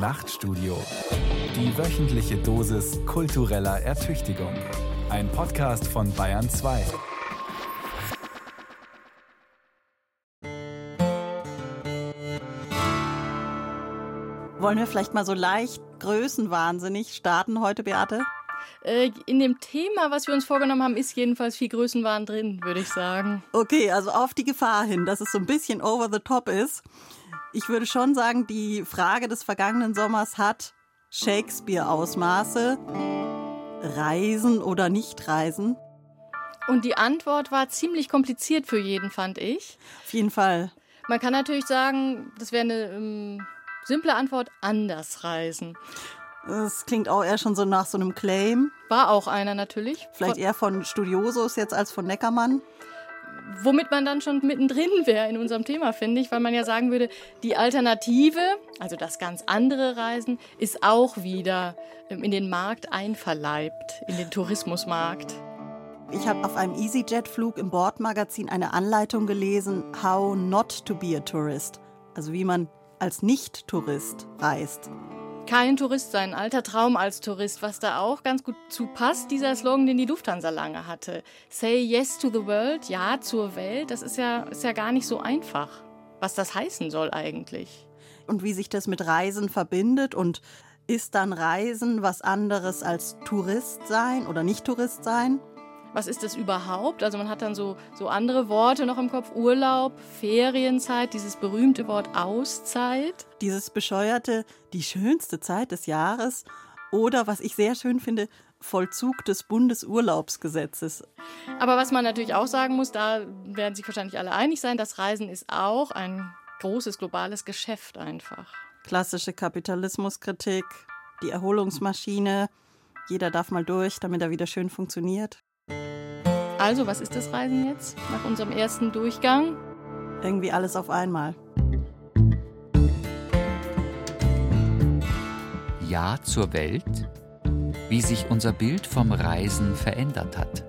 Nachtstudio. Die wöchentliche Dosis kultureller Ertüchtigung. Ein Podcast von Bayern 2. Wollen wir vielleicht mal so leicht größenwahnsinnig starten heute, Beate? Äh, in dem Thema, was wir uns vorgenommen haben, ist jedenfalls viel Größenwahn drin, würde ich sagen. Okay, also auf die Gefahr hin, dass es so ein bisschen over the top ist. Ich würde schon sagen, die Frage des vergangenen Sommers hat Shakespeare-Ausmaße. Reisen oder nicht reisen? Und die Antwort war ziemlich kompliziert für jeden, fand ich. Auf jeden Fall. Man kann natürlich sagen, das wäre eine ähm, simple Antwort, anders reisen. Das klingt auch eher schon so nach so einem Claim. War auch einer natürlich. Vielleicht eher von Studiosos jetzt als von Neckermann. Womit man dann schon mittendrin wäre in unserem Thema, finde ich, weil man ja sagen würde, die Alternative, also das ganz andere Reisen, ist auch wieder ähm, in den Markt einverleibt, in den Tourismusmarkt. Ich habe auf einem EasyJet-Flug im Bordmagazin eine Anleitung gelesen, How not to be a tourist. Also wie man als Nicht-Tourist reist kein Tourist sein, alter Traum als Tourist, was da auch ganz gut zu passt, dieser Slogan, den die Lufthansa lange hatte. Say yes to the world, ja zur Welt, das ist ja, ist ja gar nicht so einfach, was das heißen soll eigentlich. Und wie sich das mit Reisen verbindet und ist dann Reisen was anderes als Tourist sein oder nicht Tourist sein? Was ist das überhaupt? Also man hat dann so, so andere Worte noch im Kopf. Urlaub, Ferienzeit, dieses berühmte Wort Auszeit. Dieses bescheuerte, die schönste Zeit des Jahres. Oder was ich sehr schön finde, Vollzug des Bundesurlaubsgesetzes. Aber was man natürlich auch sagen muss, da werden sich wahrscheinlich alle einig sein, das Reisen ist auch ein großes globales Geschäft einfach. Klassische Kapitalismuskritik, die Erholungsmaschine. Jeder darf mal durch, damit er wieder schön funktioniert. Also, was ist das Reisen jetzt nach unserem ersten Durchgang? Irgendwie alles auf einmal. Ja zur Welt, wie sich unser Bild vom Reisen verändert hat.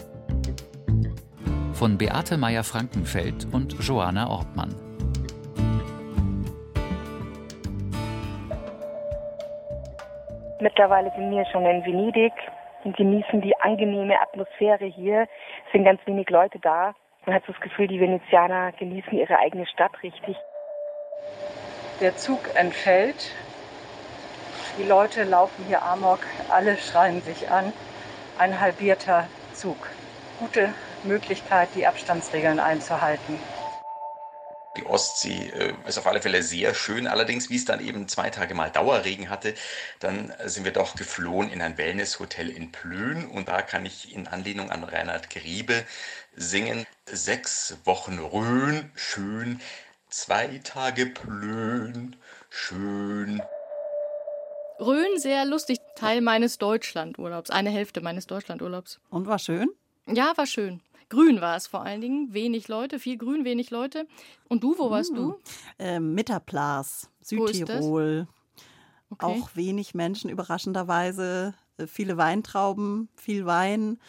Von Beate Meyer-Frankenfeld und Joanna Ortmann. Mittlerweile sind wir schon in Venedig und genießen die angenehme Atmosphäre hier. Es sind ganz wenig Leute da. Man hat das Gefühl, die Venezianer genießen ihre eigene Stadt richtig. Der Zug entfällt. Die Leute laufen hier amok, alle schreien sich an. Ein halbierter Zug. Gute Möglichkeit, die Abstandsregeln einzuhalten. Die Ostsee äh, ist auf alle Fälle sehr schön. Allerdings, wie es dann eben zwei Tage mal Dauerregen hatte, dann sind wir doch geflohen in ein Wellnesshotel in Plön. Und da kann ich in Anlehnung an Reinhard Griebe singen. Sechs Wochen Rhön, schön. Zwei Tage Plön, schön. Rhön, sehr lustig. Teil meines Deutschlandurlaubs. Eine Hälfte meines Deutschlandurlaubs. Und war schön? Ja, war schön. Grün war es vor allen Dingen, wenig Leute, viel Grün, wenig Leute. Und du, wo warst hm. du? Äh, Mitterplas, Südtirol. Okay. Auch wenig Menschen, überraschenderweise. Äh, viele Weintrauben, viel Wein,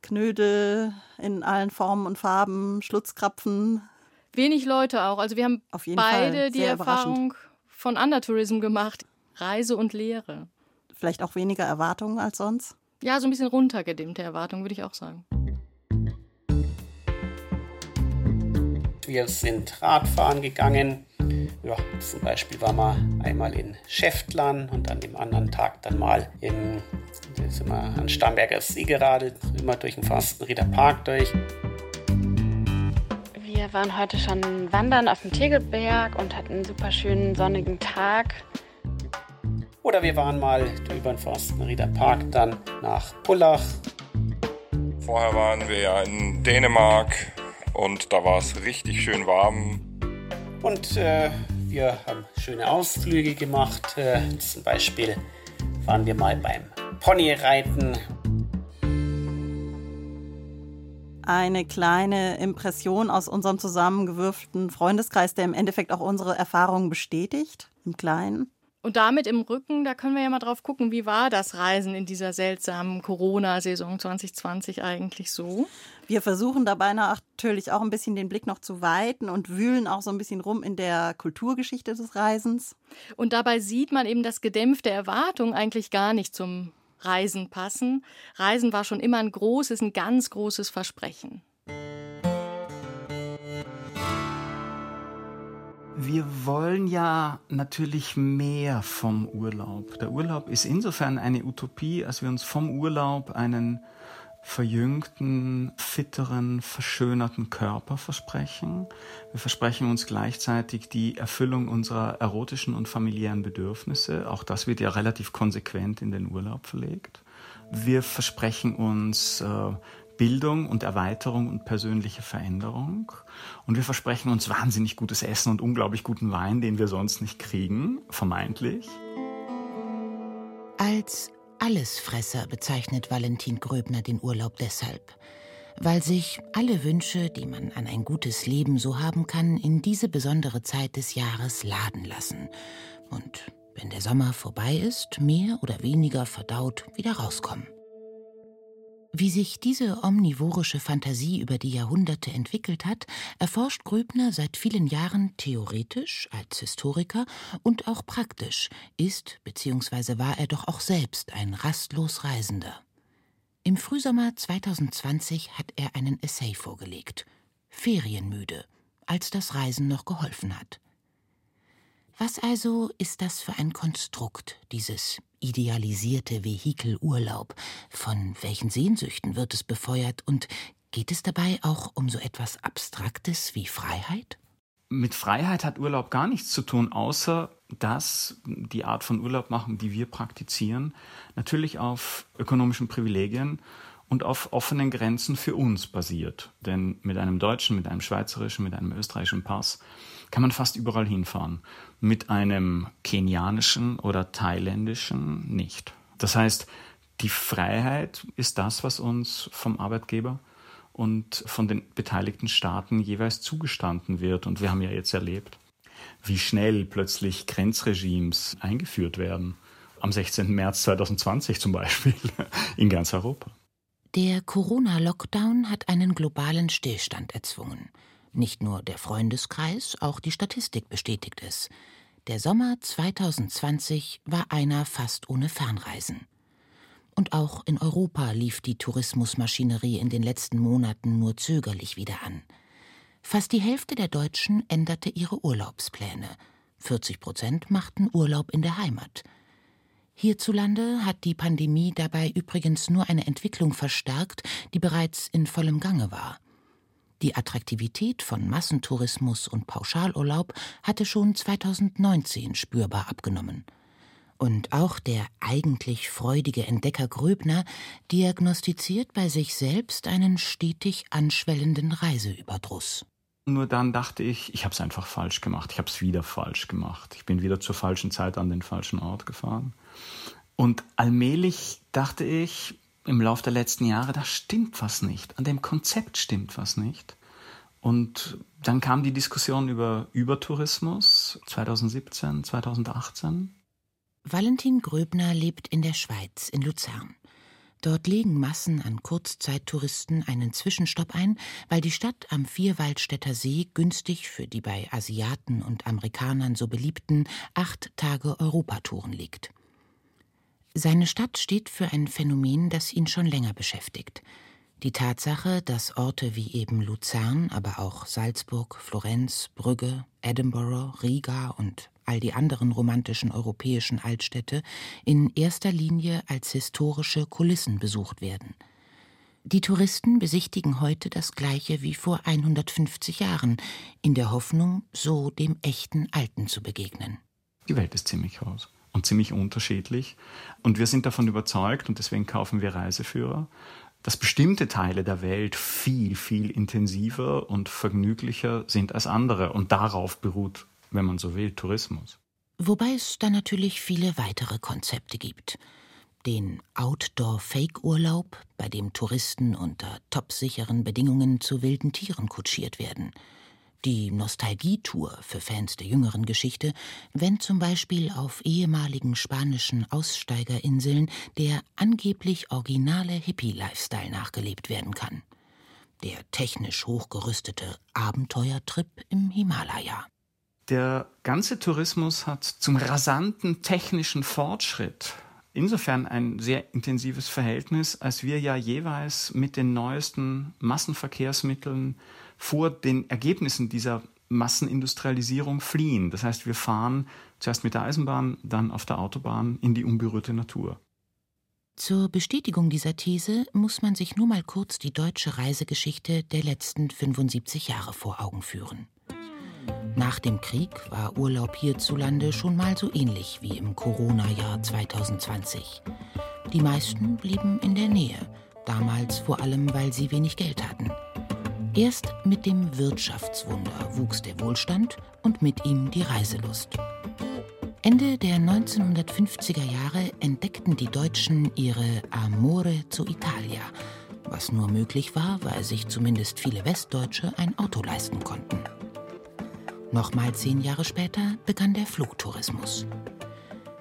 Knödel in allen Formen und Farben, Schlutzkrapfen. Wenig Leute auch. Also wir haben beide die Erfahrung von Undertourism gemacht. Reise und Lehre. Vielleicht auch weniger Erwartungen als sonst? Ja, so ein bisschen runtergedimmte Erwartungen, würde ich auch sagen. Wir sind Radfahren gegangen. Ja, zum Beispiel waren wir einmal in Schäftlern und an dem anderen Tag dann mal in, sind wir an Starnberger See geradelt, immer durch den Forstenrieder Park durch. Wir waren heute schon wandern auf dem Tegelberg und hatten einen super schönen sonnigen Tag. Oder wir waren mal über den Forstenrieder Park dann nach Pullach. Vorher waren wir ja in Dänemark, und da war es richtig schön warm. Und äh, wir haben schöne Ausflüge gemacht. Äh, zum Beispiel waren wir mal beim Ponyreiten. Eine kleine Impression aus unserem zusammengewürfelten Freundeskreis, der im Endeffekt auch unsere Erfahrungen bestätigt, im Kleinen. Und damit im Rücken, da können wir ja mal drauf gucken, wie war das Reisen in dieser seltsamen Corona-Saison 2020 eigentlich so? Wir versuchen dabei natürlich auch ein bisschen den Blick noch zu weiten und wühlen auch so ein bisschen rum in der Kulturgeschichte des Reisens. Und dabei sieht man eben, dass gedämpfte Erwartungen eigentlich gar nicht zum Reisen passen. Reisen war schon immer ein großes, ein ganz großes Versprechen. Wir wollen ja natürlich mehr vom Urlaub. Der Urlaub ist insofern eine Utopie, als wir uns vom Urlaub einen verjüngten, fitteren, verschönerten Körper versprechen. Wir versprechen uns gleichzeitig die Erfüllung unserer erotischen und familiären Bedürfnisse. Auch das wird ja relativ konsequent in den Urlaub verlegt. Wir versprechen uns äh, Bildung und Erweiterung und persönliche Veränderung. Und wir versprechen uns wahnsinnig gutes Essen und unglaublich guten Wein, den wir sonst nicht kriegen, vermeintlich. Als Allesfresser bezeichnet Valentin Gröbner den Urlaub deshalb, weil sich alle Wünsche, die man an ein gutes Leben so haben kann, in diese besondere Zeit des Jahres laden lassen und, wenn der Sommer vorbei ist, mehr oder weniger verdaut wieder rauskommen. Wie sich diese omnivorische Fantasie über die Jahrhunderte entwickelt hat, erforscht Gröbner seit vielen Jahren theoretisch als Historiker und auch praktisch, ist bzw. war er doch auch selbst ein rastlos Reisender. Im Frühsommer 2020 hat er einen Essay vorgelegt, Ferienmüde, als das Reisen noch geholfen hat. Was also ist das für ein Konstrukt, dieses idealisierte Vehikel Urlaub? Von welchen Sehnsüchten wird es befeuert und geht es dabei auch um so etwas Abstraktes wie Freiheit? Mit Freiheit hat Urlaub gar nichts zu tun, außer dass die Art von Urlaub machen, die wir praktizieren, natürlich auf ökonomischen Privilegien und auf offenen Grenzen für uns basiert. Denn mit einem deutschen, mit einem schweizerischen, mit einem österreichischen Pass kann man fast überall hinfahren. Mit einem kenianischen oder thailändischen nicht. Das heißt, die Freiheit ist das, was uns vom Arbeitgeber und von den beteiligten Staaten jeweils zugestanden wird. Und wir haben ja jetzt erlebt, wie schnell plötzlich Grenzregimes eingeführt werden. Am 16. März 2020 zum Beispiel in ganz Europa. Der Corona-Lockdown hat einen globalen Stillstand erzwungen. Nicht nur der Freundeskreis, auch die Statistik bestätigt es. Der Sommer 2020 war einer fast ohne Fernreisen. Und auch in Europa lief die Tourismusmaschinerie in den letzten Monaten nur zögerlich wieder an. Fast die Hälfte der Deutschen änderte ihre Urlaubspläne. 40 Prozent machten Urlaub in der Heimat. Hierzulande hat die Pandemie dabei übrigens nur eine Entwicklung verstärkt, die bereits in vollem Gange war. Die Attraktivität von Massentourismus und Pauschalurlaub hatte schon 2019 spürbar abgenommen. Und auch der eigentlich freudige Entdecker Gröbner diagnostiziert bei sich selbst einen stetig anschwellenden Reiseüberdruss. Nur dann dachte ich, ich habe es einfach falsch gemacht. Ich habe es wieder falsch gemacht. Ich bin wieder zur falschen Zeit an den falschen Ort gefahren. Und allmählich dachte ich, im Laufe der letzten Jahre, da stimmt was nicht. An dem Konzept stimmt was nicht. Und dann kam die Diskussion über Übertourismus 2017, 2018. Valentin Gröbner lebt in der Schweiz, in Luzern. Dort legen Massen an Kurzzeittouristen einen Zwischenstopp ein, weil die Stadt am Vierwaldstätter See günstig für die bei Asiaten und Amerikanern so beliebten acht Tage Europatouren liegt. Seine Stadt steht für ein Phänomen, das ihn schon länger beschäftigt. Die Tatsache, dass Orte wie eben Luzern, aber auch Salzburg, Florenz, Brügge, Edinburgh, Riga und all die anderen romantischen europäischen Altstädte in erster Linie als historische Kulissen besucht werden. Die Touristen besichtigen heute das gleiche wie vor 150 Jahren, in der Hoffnung, so dem echten Alten zu begegnen. Die Welt ist ziemlich groß und ziemlich unterschiedlich. Und wir sind davon überzeugt, und deswegen kaufen wir Reiseführer, dass bestimmte Teile der Welt viel, viel intensiver und vergnüglicher sind als andere. Und darauf beruht, wenn man so will, Tourismus. Wobei es da natürlich viele weitere Konzepte gibt. Den Outdoor-Fake-Urlaub, bei dem Touristen unter topsicheren Bedingungen zu wilden Tieren kutschiert werden. Die Nostalgietour für Fans der jüngeren Geschichte, wenn zum Beispiel auf ehemaligen spanischen Aussteigerinseln der angeblich originale Hippie-Lifestyle nachgelebt werden kann. Der technisch hochgerüstete Abenteuertrip im Himalaya. Der ganze Tourismus hat zum rasanten technischen Fortschritt insofern ein sehr intensives Verhältnis, als wir ja jeweils mit den neuesten Massenverkehrsmitteln vor den Ergebnissen dieser Massenindustrialisierung fliehen. Das heißt, wir fahren zuerst mit der Eisenbahn, dann auf der Autobahn in die unberührte Natur. Zur Bestätigung dieser These muss man sich nur mal kurz die deutsche Reisegeschichte der letzten 75 Jahre vor Augen führen. Nach dem Krieg war Urlaub hierzulande schon mal so ähnlich wie im Corona-Jahr 2020. Die meisten blieben in der Nähe, damals vor allem, weil sie wenig Geld hatten. Erst mit dem Wirtschaftswunder wuchs der Wohlstand und mit ihm die Reiselust. Ende der 1950er Jahre entdeckten die Deutschen ihre Amore zu Italia, was nur möglich war, weil sich zumindest viele Westdeutsche ein Auto leisten konnten. Nochmal zehn Jahre später begann der Flugtourismus.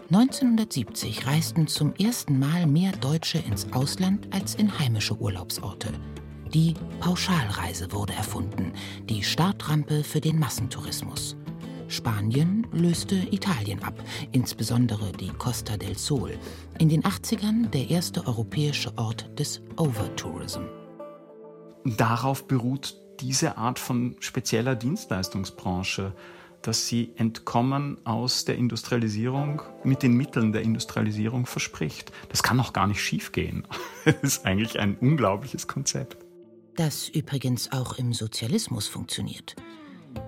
1970 reisten zum ersten Mal mehr Deutsche ins Ausland als in heimische Urlaubsorte – die Pauschalreise wurde erfunden, die Startrampe für den Massentourismus. Spanien löste Italien ab, insbesondere die Costa del Sol. In den 80ern der erste europäische Ort des Overtourism. Darauf beruht diese Art von spezieller Dienstleistungsbranche, dass sie Entkommen aus der Industrialisierung mit den Mitteln der Industrialisierung verspricht. Das kann auch gar nicht schiefgehen. Das ist eigentlich ein unglaubliches Konzept das übrigens auch im Sozialismus funktioniert.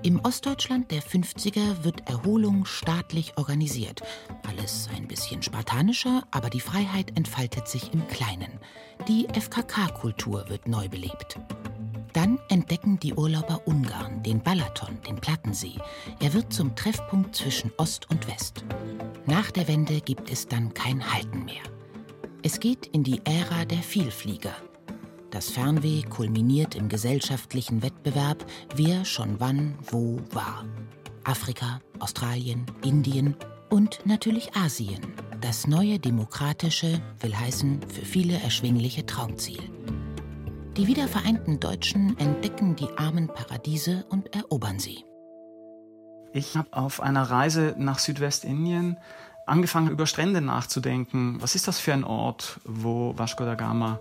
Im Ostdeutschland der 50er wird Erholung staatlich organisiert. Alles ein bisschen spartanischer, aber die Freiheit entfaltet sich im Kleinen. Die FKK-Kultur wird neu belebt. Dann entdecken die Urlauber Ungarn, den Balaton, den Plattensee. Er wird zum Treffpunkt zwischen Ost und West. Nach der Wende gibt es dann kein Halten mehr. Es geht in die Ära der Vielflieger, das Fernweh kulminiert im gesellschaftlichen Wettbewerb, wer schon wann wo war. Afrika, Australien, Indien und natürlich Asien. Das neue demokratische, will heißen für viele erschwingliche Traumziel. Die wiedervereinten Deutschen entdecken die armen Paradiese und erobern sie. Ich habe auf einer Reise nach Südwestindien angefangen, über Strände nachzudenken. Was ist das für ein Ort, wo Vasco da Gama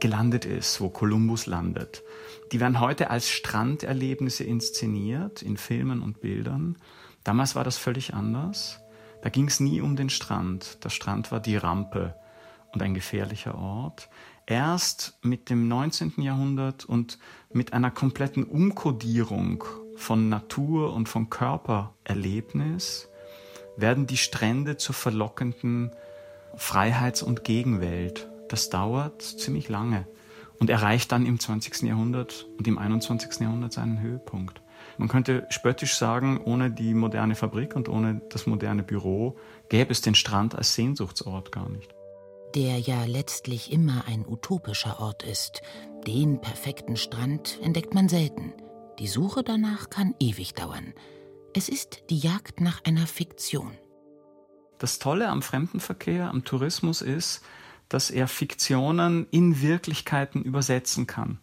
gelandet ist, wo Kolumbus landet. Die werden heute als Stranderlebnisse inszeniert in Filmen und Bildern. Damals war das völlig anders. Da ging es nie um den Strand. Der Strand war die Rampe und ein gefährlicher Ort. Erst mit dem 19. Jahrhundert und mit einer kompletten Umkodierung von Natur und von Körpererlebnis werden die Strände zur verlockenden Freiheits- und Gegenwelt das dauert ziemlich lange und erreicht dann im 20. Jahrhundert und im 21. Jahrhundert seinen Höhepunkt. Man könnte spöttisch sagen, ohne die moderne Fabrik und ohne das moderne Büro gäbe es den Strand als Sehnsuchtsort gar nicht. Der ja letztlich immer ein utopischer Ort ist. Den perfekten Strand entdeckt man selten. Die Suche danach kann ewig dauern. Es ist die Jagd nach einer Fiktion. Das Tolle am Fremdenverkehr, am Tourismus ist, dass er Fiktionen in Wirklichkeiten übersetzen kann.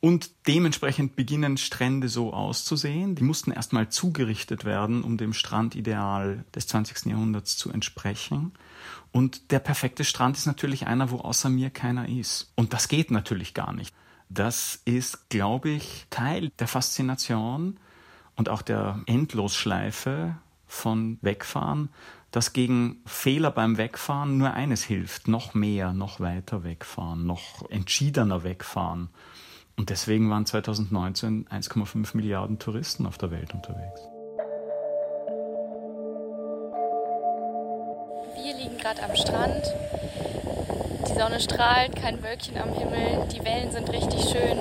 Und dementsprechend beginnen Strände so auszusehen. Die mussten erstmal zugerichtet werden, um dem Strandideal des 20. Jahrhunderts zu entsprechen. Und der perfekte Strand ist natürlich einer, wo außer mir keiner ist. Und das geht natürlich gar nicht. Das ist, glaube ich, Teil der Faszination und auch der Endlosschleife von Wegfahren, dass gegen Fehler beim Wegfahren nur eines hilft, noch mehr, noch weiter wegfahren, noch entschiedener wegfahren. Und deswegen waren 2019 1,5 Milliarden Touristen auf der Welt unterwegs. Wir liegen gerade am Strand. Die Sonne strahlt, kein Wölkchen am Himmel, die Wellen sind richtig schön.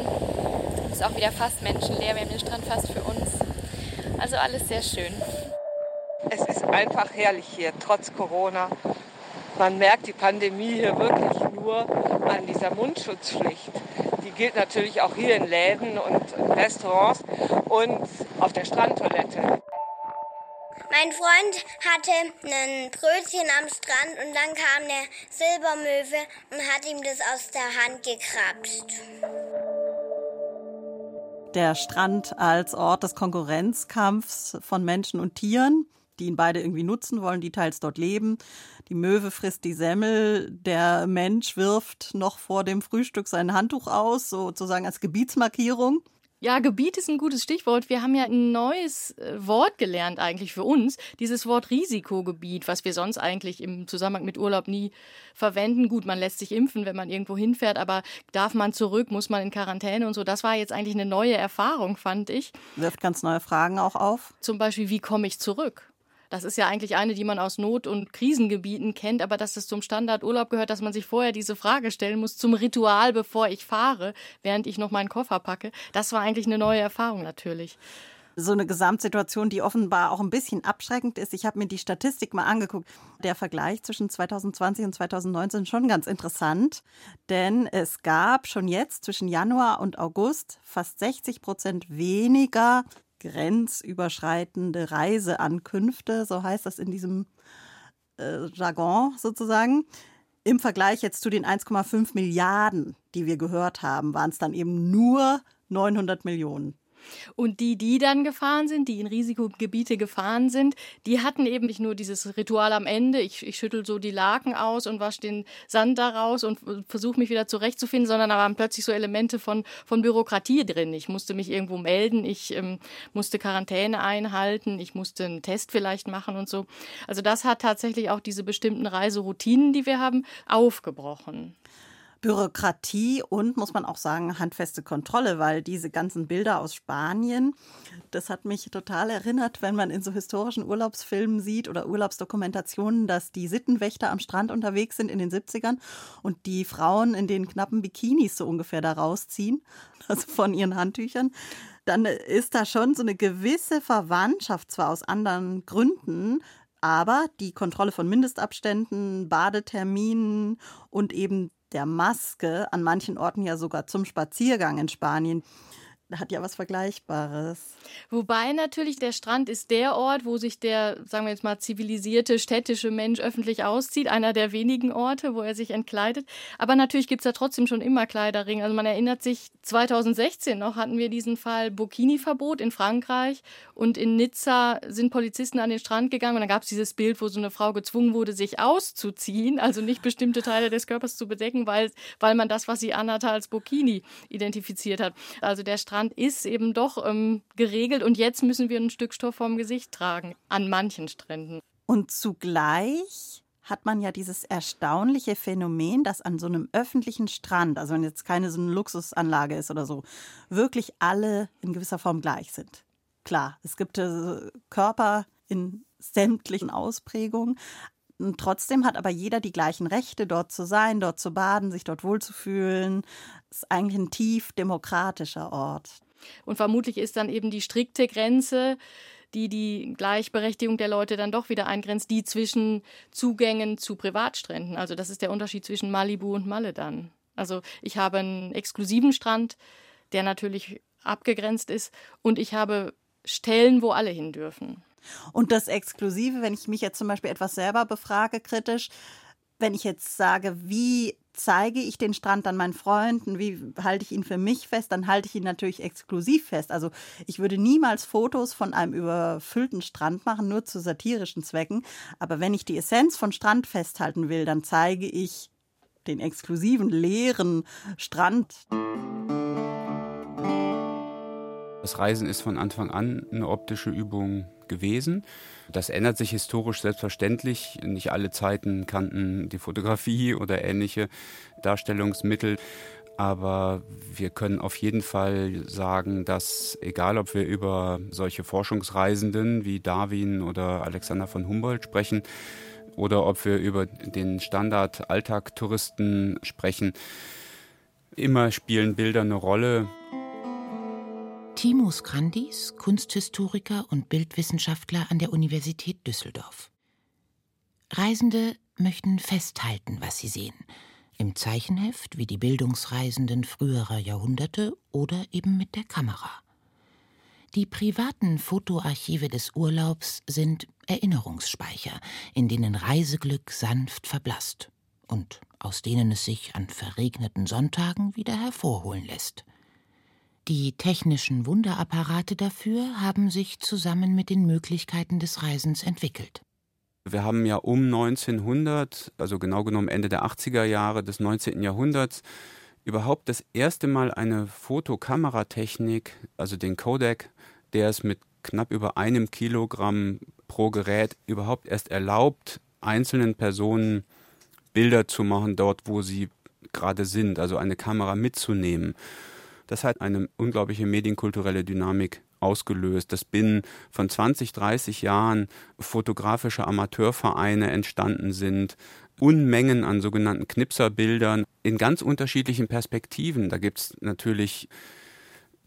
Es ist auch wieder fast menschenleer, wir haben den Strand fast für uns. Also alles sehr schön. Es ist einfach herrlich hier, trotz Corona. Man merkt die Pandemie hier wirklich nur an dieser Mundschutzpflicht. Die gilt natürlich auch hier in Läden und Restaurants und auf der Strandtoilette. Mein Freund hatte ein Brötchen am Strand und dann kam eine Silbermöwe und hat ihm das aus der Hand gekrabst. Der Strand als Ort des Konkurrenzkampfs von Menschen und Tieren, die ihn beide irgendwie nutzen wollen, die teils dort leben. Die Möwe frisst die Semmel, der Mensch wirft noch vor dem Frühstück sein Handtuch aus, sozusagen als Gebietsmarkierung. Ja, Gebiet ist ein gutes Stichwort. Wir haben ja ein neues äh, Wort gelernt eigentlich für uns. Dieses Wort Risikogebiet, was wir sonst eigentlich im Zusammenhang mit Urlaub nie verwenden. Gut, man lässt sich impfen, wenn man irgendwo hinfährt, aber darf man zurück, muss man in Quarantäne und so. Das war jetzt eigentlich eine neue Erfahrung, fand ich. Wirft ganz neue Fragen auch auf. Zum Beispiel, wie komme ich zurück? Das ist ja eigentlich eine, die man aus Not- und Krisengebieten kennt, aber dass es zum Standardurlaub gehört, dass man sich vorher diese Frage stellen muss, zum Ritual, bevor ich fahre, während ich noch meinen Koffer packe. Das war eigentlich eine neue Erfahrung natürlich so eine Gesamtsituation, die offenbar auch ein bisschen abschreckend ist. Ich habe mir die Statistik mal angeguckt. Der Vergleich zwischen 2020 und 2019 schon ganz interessant, denn es gab schon jetzt zwischen Januar und August fast 60 Prozent weniger grenzüberschreitende Reiseankünfte, so heißt das in diesem äh, Jargon sozusagen. Im Vergleich jetzt zu den 1,5 Milliarden, die wir gehört haben, waren es dann eben nur 900 Millionen. Und die, die dann gefahren sind, die in Risikogebiete gefahren sind, die hatten eben nicht nur dieses Ritual am Ende, ich, ich schüttel so die Laken aus und wasche den Sand daraus und versuche mich wieder zurechtzufinden, sondern da waren plötzlich so Elemente von, von Bürokratie drin. Ich musste mich irgendwo melden, ich ähm, musste Quarantäne einhalten, ich musste einen Test vielleicht machen und so. Also das hat tatsächlich auch diese bestimmten Reiseroutinen, die wir haben, aufgebrochen. Bürokratie und, muss man auch sagen, handfeste Kontrolle, weil diese ganzen Bilder aus Spanien, das hat mich total erinnert, wenn man in so historischen Urlaubsfilmen sieht oder Urlaubsdokumentationen, dass die Sittenwächter am Strand unterwegs sind in den 70ern und die Frauen in den knappen Bikinis so ungefähr da rausziehen, also von ihren Handtüchern dann ist da schon so eine gewisse Verwandtschaft, zwar aus anderen Gründen, aber die Kontrolle von Mindestabständen, Badeterminen und eben der Maske, an manchen Orten ja sogar zum Spaziergang in Spanien hat ja was Vergleichbares. Wobei natürlich der Strand ist der Ort, wo sich der, sagen wir jetzt mal, zivilisierte städtische Mensch öffentlich auszieht. Einer der wenigen Orte, wo er sich entkleidet. Aber natürlich gibt es da trotzdem schon immer Kleiderringe. Also man erinnert sich, 2016 noch hatten wir diesen Fall Burkini-Verbot in Frankreich. Und in Nizza sind Polizisten an den Strand gegangen. Und dann gab es dieses Bild, wo so eine Frau gezwungen wurde, sich auszuziehen. Also nicht bestimmte Teile des Körpers zu bedecken, weil, weil man das, was sie anhatte, als Burkini identifiziert hat. Also der Strand Strand ist eben doch ähm, geregelt und jetzt müssen wir ein Stück Stoff vorm Gesicht tragen, an manchen Stränden. Und zugleich hat man ja dieses erstaunliche Phänomen, dass an so einem öffentlichen Strand, also wenn jetzt keine so eine Luxusanlage ist oder so, wirklich alle in gewisser Form gleich sind. Klar, es gibt äh, Körper in sämtlichen Ausprägungen. Und trotzdem hat aber jeder die gleichen Rechte, dort zu sein, dort zu baden, sich dort wohlzufühlen, ist eigentlich ein tief demokratischer Ort. Und vermutlich ist dann eben die strikte Grenze, die die Gleichberechtigung der Leute dann doch wieder eingrenzt, die zwischen Zugängen zu Privatstränden. Also das ist der Unterschied zwischen Malibu und Malle dann. Also ich habe einen exklusiven Strand, der natürlich abgegrenzt ist, und ich habe Stellen, wo alle hin dürfen. Und das Exklusive, wenn ich mich jetzt zum Beispiel etwas selber befrage, kritisch, wenn ich jetzt sage, wie zeige ich den Strand dann meinen Freunden, wie halte ich ihn für mich fest, dann halte ich ihn natürlich exklusiv fest. Also ich würde niemals Fotos von einem überfüllten Strand machen, nur zu satirischen Zwecken. Aber wenn ich die Essenz von Strand festhalten will, dann zeige ich den exklusiven, leeren Strand. Das Reisen ist von Anfang an eine optische Übung gewesen. Das ändert sich historisch selbstverständlich. Nicht alle Zeiten kannten die Fotografie oder ähnliche Darstellungsmittel. Aber wir können auf jeden Fall sagen, dass egal ob wir über solche Forschungsreisenden wie Darwin oder Alexander von Humboldt sprechen oder ob wir über den Standard-Alltag-Touristen sprechen, immer spielen Bilder eine Rolle. Timo Skrandis, Kunsthistoriker und Bildwissenschaftler an der Universität Düsseldorf. Reisende möchten festhalten, was sie sehen. Im Zeichenheft wie die Bildungsreisenden früherer Jahrhunderte oder eben mit der Kamera. Die privaten Fotoarchive des Urlaubs sind Erinnerungsspeicher, in denen Reiseglück sanft verblasst und aus denen es sich an verregneten Sonntagen wieder hervorholen lässt. Die technischen Wunderapparate dafür haben sich zusammen mit den Möglichkeiten des Reisens entwickelt. Wir haben ja um 1900, also genau genommen Ende der 80er Jahre des 19. Jahrhunderts, überhaupt das erste Mal eine Fotokameratechnik, also den Kodak, der es mit knapp über einem Kilogramm pro Gerät überhaupt erst erlaubt, einzelnen Personen Bilder zu machen, dort wo sie gerade sind, also eine Kamera mitzunehmen. Das hat eine unglaubliche medienkulturelle Dynamik ausgelöst, dass binnen von 20, 30 Jahren fotografische Amateurvereine entstanden sind, Unmengen an sogenannten Knipserbildern in ganz unterschiedlichen Perspektiven. Da gibt es natürlich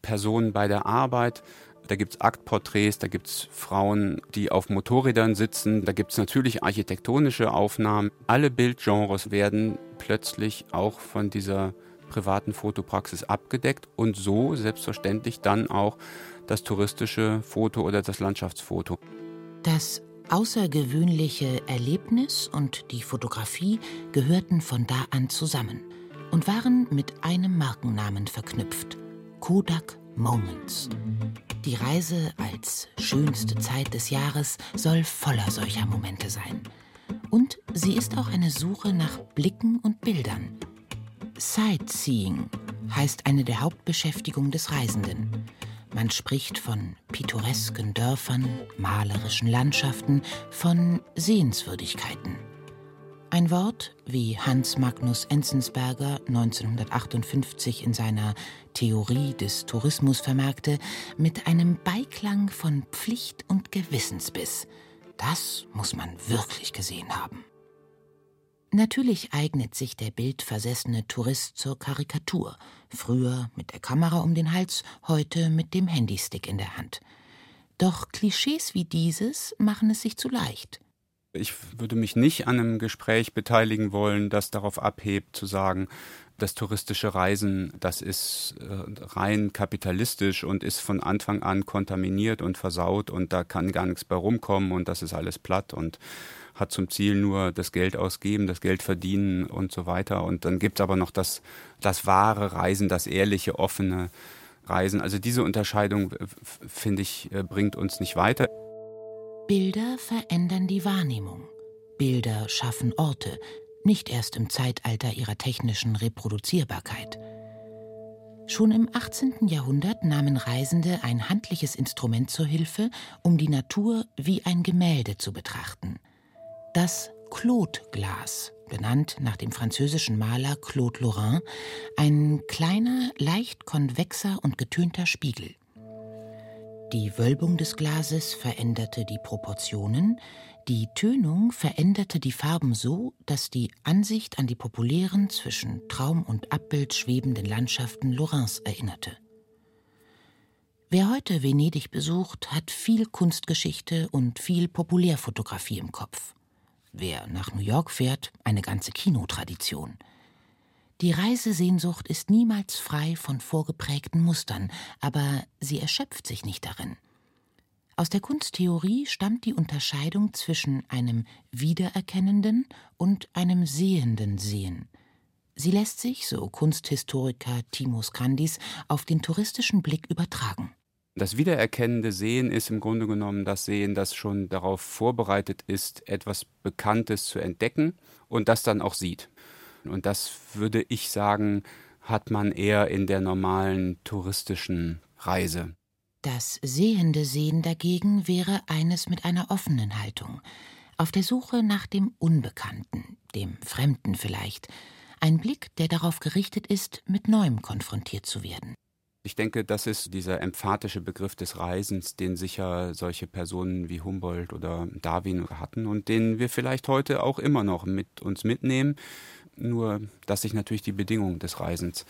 Personen bei der Arbeit, da gibt es Aktporträts, da gibt es Frauen, die auf Motorrädern sitzen, da gibt es natürlich architektonische Aufnahmen. Alle Bildgenres werden plötzlich auch von dieser privaten Fotopraxis abgedeckt und so selbstverständlich dann auch das touristische Foto oder das Landschaftsfoto. Das außergewöhnliche Erlebnis und die Fotografie gehörten von da an zusammen und waren mit einem Markennamen verknüpft: Kodak Moments. Die Reise als schönste Zeit des Jahres soll voller solcher Momente sein. Und sie ist auch eine Suche nach Blicken und Bildern. Sightseeing heißt eine der Hauptbeschäftigungen des Reisenden. Man spricht von pittoresken Dörfern, malerischen Landschaften, von Sehenswürdigkeiten. Ein Wort, wie Hans Magnus Enzensberger 1958 in seiner Theorie des Tourismus vermerkte, mit einem Beiklang von Pflicht und Gewissensbiss. Das muss man wirklich gesehen haben. Natürlich eignet sich der bildversessene Tourist zur Karikatur. Früher mit der Kamera um den Hals, heute mit dem Handystick in der Hand. Doch Klischees wie dieses machen es sich zu leicht. Ich würde mich nicht an einem Gespräch beteiligen wollen, das darauf abhebt, zu sagen, das touristische Reisen, das ist äh, rein kapitalistisch und ist von Anfang an kontaminiert und versaut und da kann gar nichts bei rumkommen und das ist alles platt und hat zum Ziel nur das Geld ausgeben, das Geld verdienen und so weiter. Und dann gibt es aber noch das, das wahre Reisen, das ehrliche, offene Reisen. Also diese Unterscheidung, finde ich, äh, bringt uns nicht weiter. Bilder verändern die Wahrnehmung. Bilder schaffen Orte, nicht erst im Zeitalter ihrer technischen Reproduzierbarkeit. Schon im 18. Jahrhundert nahmen Reisende ein handliches Instrument zur Hilfe, um die Natur wie ein Gemälde zu betrachten – das Claude-Glas, benannt nach dem französischen Maler Claude Lorrain, ein kleiner, leicht konvexer und getönter Spiegel. Die Wölbung des Glases veränderte die Proportionen, die Tönung veränderte die Farben so, dass die Ansicht an die populären zwischen Traum und Abbild schwebenden Landschaften Lorrains erinnerte. Wer heute Venedig besucht, hat viel Kunstgeschichte und viel Populärfotografie im Kopf. Wer nach New York fährt, eine ganze Kinotradition. Die Reisesehnsucht ist niemals frei von vorgeprägten Mustern, aber sie erschöpft sich nicht darin. Aus der Kunsttheorie stammt die Unterscheidung zwischen einem wiedererkennenden und einem sehenden Sehen. Sie lässt sich, so Kunsthistoriker Timo Skandis, auf den touristischen Blick übertragen. Das wiedererkennende Sehen ist im Grunde genommen das Sehen, das schon darauf vorbereitet ist, etwas Bekanntes zu entdecken und das dann auch sieht. Und das würde ich sagen, hat man eher in der normalen touristischen Reise. Das sehende Sehen dagegen wäre eines mit einer offenen Haltung, auf der Suche nach dem Unbekannten, dem Fremden vielleicht, ein Blick, der darauf gerichtet ist, mit Neuem konfrontiert zu werden. Ich denke, das ist dieser emphatische Begriff des Reisens, den sicher solche Personen wie Humboldt oder Darwin hatten und den wir vielleicht heute auch immer noch mit uns mitnehmen. Nur, dass sich natürlich die Bedingungen des Reisens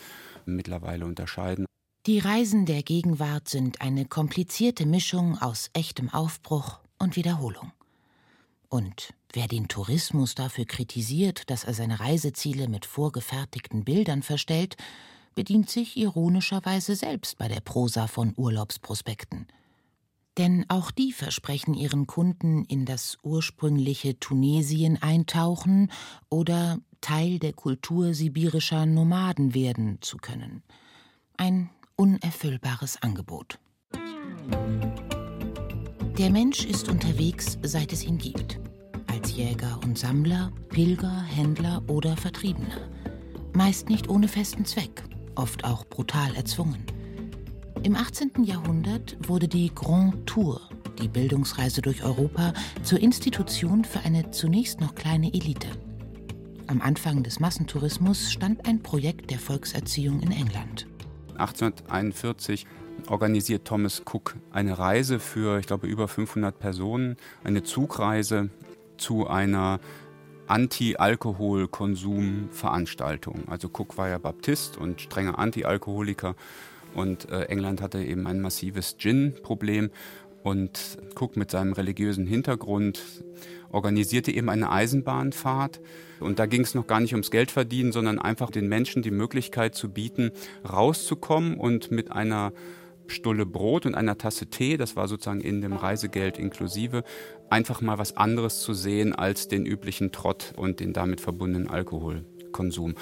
mittlerweile unterscheiden. Die Reisen der Gegenwart sind eine komplizierte Mischung aus echtem Aufbruch und Wiederholung. Und wer den Tourismus dafür kritisiert, dass er seine Reiseziele mit vorgefertigten Bildern verstellt, bedient sich ironischerweise selbst bei der Prosa von Urlaubsprospekten. Denn auch die versprechen ihren Kunden in das ursprüngliche Tunesien eintauchen oder Teil der Kultur sibirischer Nomaden werden zu können. Ein unerfüllbares Angebot. Der Mensch ist unterwegs, seit es ihn gibt. Als Jäger und Sammler, Pilger, Händler oder Vertriebener. Meist nicht ohne festen Zweck, oft auch brutal erzwungen. Im 18. Jahrhundert wurde die Grand Tour, die Bildungsreise durch Europa, zur Institution für eine zunächst noch kleine Elite. Am Anfang des Massentourismus stand ein Projekt der Volkserziehung in England. 1841 organisiert Thomas Cook eine Reise für, ich glaube, über 500 Personen, eine Zugreise zu einer Anti-Alkohol-Konsum-Veranstaltung. Also Cook war ja Baptist und strenger Anti-Alkoholiker und äh, England hatte eben ein massives Gin-Problem und Cook mit seinem religiösen Hintergrund organisierte eben eine Eisenbahnfahrt. Und da ging es noch gar nicht ums Geldverdienen, sondern einfach den Menschen die Möglichkeit zu bieten, rauszukommen und mit einer Stulle Brot und einer Tasse Tee, das war sozusagen in dem Reisegeld inklusive, einfach mal was anderes zu sehen als den üblichen Trott und den damit verbundenen Alkoholkonsum.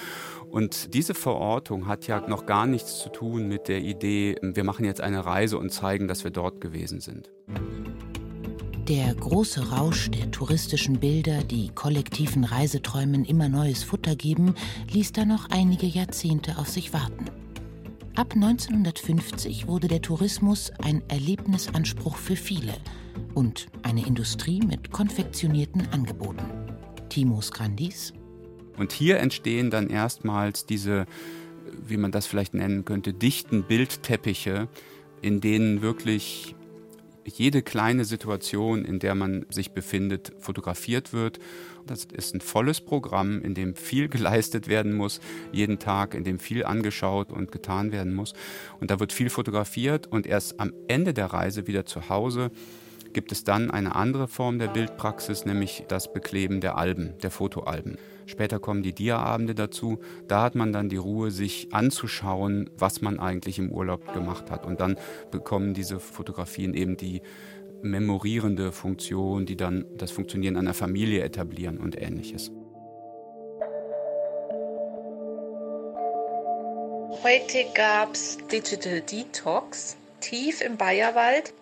Und diese Verortung hat ja noch gar nichts zu tun mit der Idee, wir machen jetzt eine Reise und zeigen, dass wir dort gewesen sind. Der große Rausch der touristischen Bilder, die kollektiven Reiseträumen immer neues Futter geben, ließ da noch einige Jahrzehnte auf sich warten. Ab 1950 wurde der Tourismus ein Erlebnisanspruch für viele und eine Industrie mit konfektionierten Angeboten. Timos Grandis. Und hier entstehen dann erstmals diese, wie man das vielleicht nennen könnte, dichten Bildteppiche, in denen wirklich jede kleine Situation, in der man sich befindet, fotografiert wird. Das ist ein volles Programm, in dem viel geleistet werden muss, jeden Tag, in dem viel angeschaut und getan werden muss. Und da wird viel fotografiert und erst am Ende der Reise wieder zu Hause gibt es dann eine andere Form der Bildpraxis, nämlich das Bekleben der Alben, der Fotoalben. Später kommen die Diaabende dazu. Da hat man dann die Ruhe, sich anzuschauen, was man eigentlich im Urlaub gemacht hat. Und dann bekommen diese Fotografien eben die memorierende Funktion, die dann das Funktionieren einer Familie etablieren und ähnliches. Heute gab es Digital Detox tief im Bayerwald.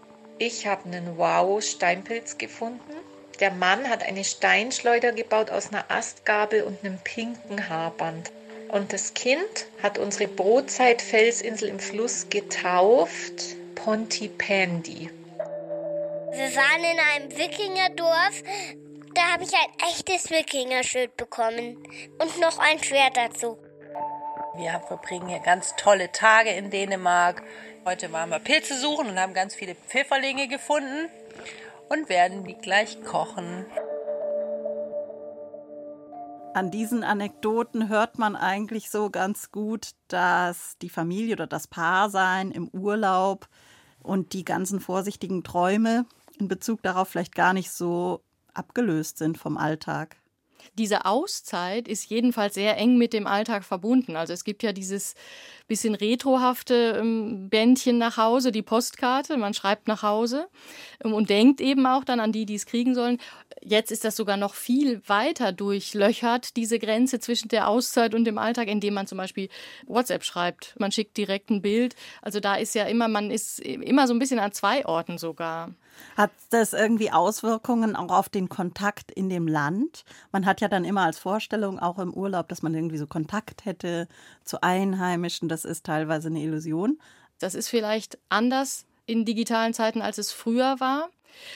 Ich habe einen Wow-Steinpilz gefunden. Der Mann hat eine Steinschleuder gebaut aus einer Astgabel und einem pinken Haarband. Und das Kind hat unsere Brotzeit-Felsinsel im Fluss getauft Pontypandy. Wir waren in einem Wikingerdorf. Da habe ich ein echtes Wikingerschild bekommen und noch ein Schwert dazu. Wir verbringen hier ganz tolle Tage in Dänemark. Heute waren wir Pilze suchen und haben ganz viele Pfifferlinge gefunden und werden die gleich kochen. An diesen Anekdoten hört man eigentlich so ganz gut, dass die Familie oder das Paarsein im Urlaub und die ganzen vorsichtigen Träume in Bezug darauf vielleicht gar nicht so abgelöst sind vom Alltag diese Auszeit ist jedenfalls sehr eng mit dem Alltag verbunden. Also es gibt ja dieses bisschen retrohafte ähm, Bändchen nach Hause, die Postkarte, man schreibt nach Hause ähm, und denkt eben auch dann an die, die es kriegen sollen. Jetzt ist das sogar noch viel weiter durchlöchert, diese Grenze zwischen der Auszeit und dem Alltag, indem man zum Beispiel WhatsApp schreibt. Man schickt direkt ein Bild. Also da ist ja immer, man ist immer so ein bisschen an zwei Orten sogar. Hat das irgendwie Auswirkungen auch auf den Kontakt in dem Land? Man hat ja dann immer als Vorstellung auch im Urlaub, dass man irgendwie so Kontakt hätte zu Einheimischen. Das ist teilweise eine Illusion. Das ist vielleicht anders in digitalen Zeiten, als es früher war.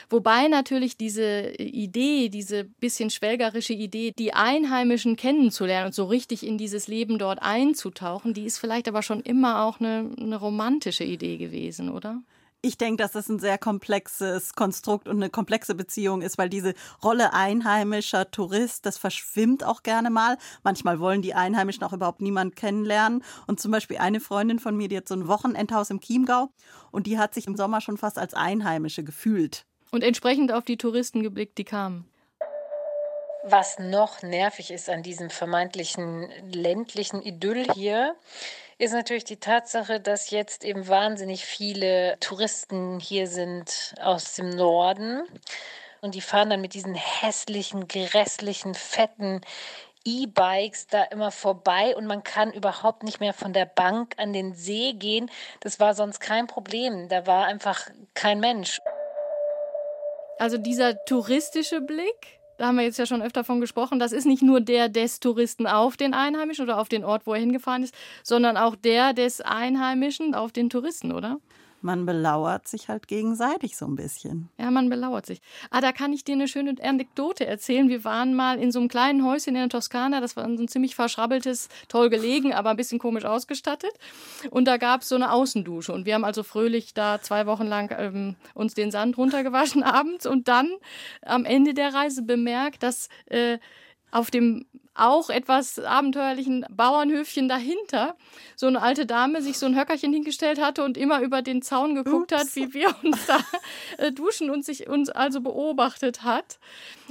Wobei natürlich diese Idee, diese bisschen schwelgerische Idee, die Einheimischen kennenzulernen und so richtig in dieses Leben dort einzutauchen, die ist vielleicht aber schon immer auch eine, eine romantische Idee gewesen, oder? Ich denke, dass das ein sehr komplexes Konstrukt und eine komplexe Beziehung ist, weil diese Rolle einheimischer Tourist, das verschwimmt auch gerne mal. Manchmal wollen die Einheimischen auch überhaupt niemand kennenlernen. Und zum Beispiel eine Freundin von mir, die hat so ein Wochenendhaus im Chiemgau und die hat sich im Sommer schon fast als Einheimische gefühlt. Und entsprechend auf die Touristen geblickt, die kamen. Was noch nervig ist an diesem vermeintlichen ländlichen Idyll hier, ist natürlich die Tatsache, dass jetzt eben wahnsinnig viele Touristen hier sind aus dem Norden. Und die fahren dann mit diesen hässlichen, grässlichen, fetten E-Bikes da immer vorbei und man kann überhaupt nicht mehr von der Bank an den See gehen. Das war sonst kein Problem. Da war einfach kein Mensch. Also dieser touristische Blick, da haben wir jetzt ja schon öfter von gesprochen, das ist nicht nur der des Touristen auf den Einheimischen oder auf den Ort, wo er hingefahren ist, sondern auch der des Einheimischen auf den Touristen, oder? Man belauert sich halt gegenseitig so ein bisschen. Ja, man belauert sich. Ah, da kann ich dir eine schöne Anekdote erzählen. Wir waren mal in so einem kleinen Häuschen in der Toskana. Das war so ein ziemlich verschrabbeltes, toll gelegen, aber ein bisschen komisch ausgestattet. Und da gab es so eine Außendusche. Und wir haben also fröhlich da zwei Wochen lang ähm, uns den Sand runtergewaschen abends und dann am Ende der Reise bemerkt, dass äh, auf dem auch etwas abenteuerlichen Bauernhöfchen dahinter so eine alte Dame sich so ein Höckerchen hingestellt hatte und immer über den Zaun geguckt Ups. hat, wie wir uns da äh, duschen und sich uns also beobachtet hat.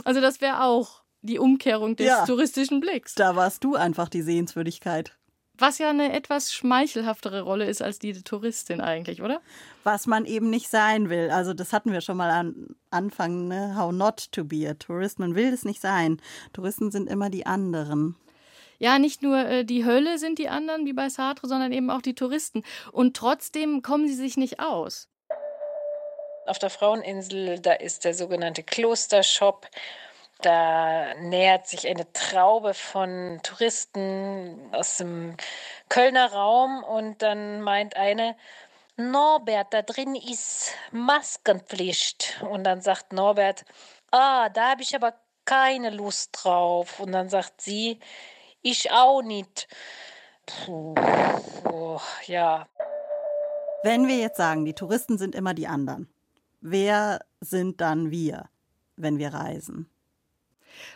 Also das wäre auch die Umkehrung des ja, touristischen Blicks. Da warst du einfach die Sehenswürdigkeit. Was ja eine etwas schmeichelhaftere Rolle ist als die Touristin eigentlich, oder? Was man eben nicht sein will. Also das hatten wir schon mal am Anfang, ne? How not to be a tourist. Man will es nicht sein. Touristen sind immer die anderen. Ja, nicht nur äh, die Hölle sind die anderen, wie bei Sartre, sondern eben auch die Touristen. Und trotzdem kommen sie sich nicht aus. Auf der Fraueninsel, da ist der sogenannte Klostershop. Da nähert sich eine Traube von Touristen aus dem Kölner Raum und dann meint eine, Norbert, da drin ist Maskenpflicht. Und dann sagt Norbert, ah, da habe ich aber keine Lust drauf. Und dann sagt sie, ich auch nicht. Puh, oh, ja. Wenn wir jetzt sagen, die Touristen sind immer die anderen, wer sind dann wir, wenn wir reisen?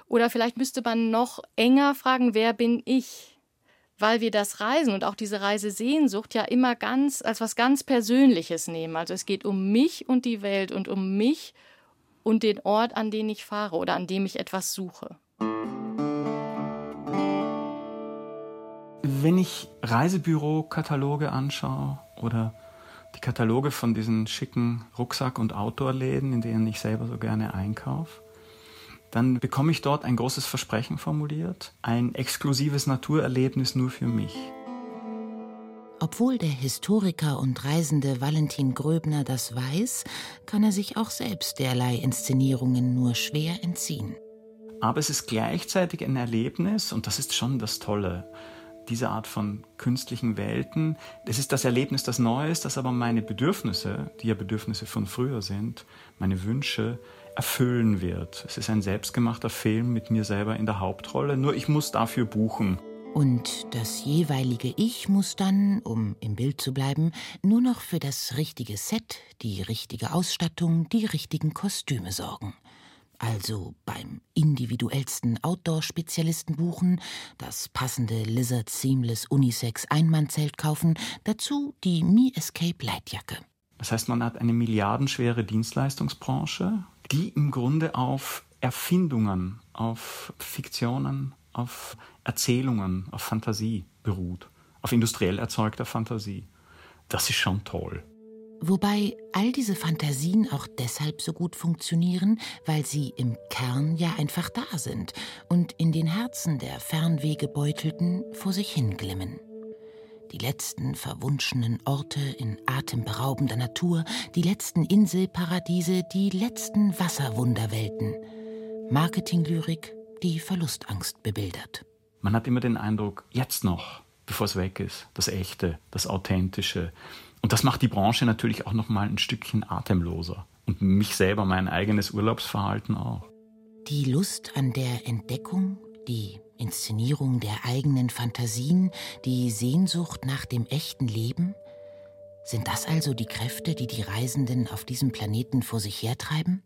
Oder vielleicht müsste man noch enger fragen, wer bin ich? Weil wir das Reisen und auch diese Reisesehnsucht ja immer ganz als was ganz Persönliches nehmen. Also es geht um mich und die Welt und um mich und den Ort, an den ich fahre oder an dem ich etwas suche. Wenn ich Reisebürokataloge anschaue oder die Kataloge von diesen schicken Rucksack- und Outdoor-Läden, in denen ich selber so gerne einkaufe, dann bekomme ich dort ein großes Versprechen formuliert, ein exklusives Naturerlebnis nur für mich. Obwohl der Historiker und Reisende Valentin Gröbner das weiß, kann er sich auch selbst derlei Inszenierungen nur schwer entziehen. Aber es ist gleichzeitig ein Erlebnis, und das ist schon das Tolle, diese Art von künstlichen Welten. Es ist das Erlebnis, das Neues, das aber meine Bedürfnisse, die ja Bedürfnisse von früher sind, meine Wünsche, erfüllen wird. Es ist ein selbstgemachter Film mit mir selber in der Hauptrolle, nur ich muss dafür buchen. Und das jeweilige Ich muss dann, um im Bild zu bleiben, nur noch für das richtige Set, die richtige Ausstattung, die richtigen Kostüme sorgen. Also beim individuellsten Outdoor-Spezialisten buchen, das passende Lizard Seamless Unisex Einmannzelt kaufen, dazu die Me Escape Leitjacke. Das heißt, man hat eine milliardenschwere Dienstleistungsbranche, die im Grunde auf Erfindungen, auf Fiktionen, auf Erzählungen, auf Fantasie beruht, auf industriell erzeugter Fantasie. Das ist schon toll. Wobei all diese Fantasien auch deshalb so gut funktionieren, weil sie im Kern ja einfach da sind und in den Herzen der Fernwegebeutelten vor sich hinglimmen die letzten verwunschenen Orte in atemberaubender Natur, die letzten Inselparadiese, die letzten Wasserwunderwelten. Marketinglyrik, die Verlustangst bebildert. Man hat immer den Eindruck, jetzt noch, bevor es weg ist, das Echte, das Authentische. Und das macht die Branche natürlich auch noch mal ein Stückchen atemloser. Und mich selber, mein eigenes Urlaubsverhalten auch. Die Lust an der Entdeckung, die Inszenierung der eigenen Fantasien, die Sehnsucht nach dem echten Leben? Sind das also die Kräfte, die die Reisenden auf diesem Planeten vor sich hertreiben?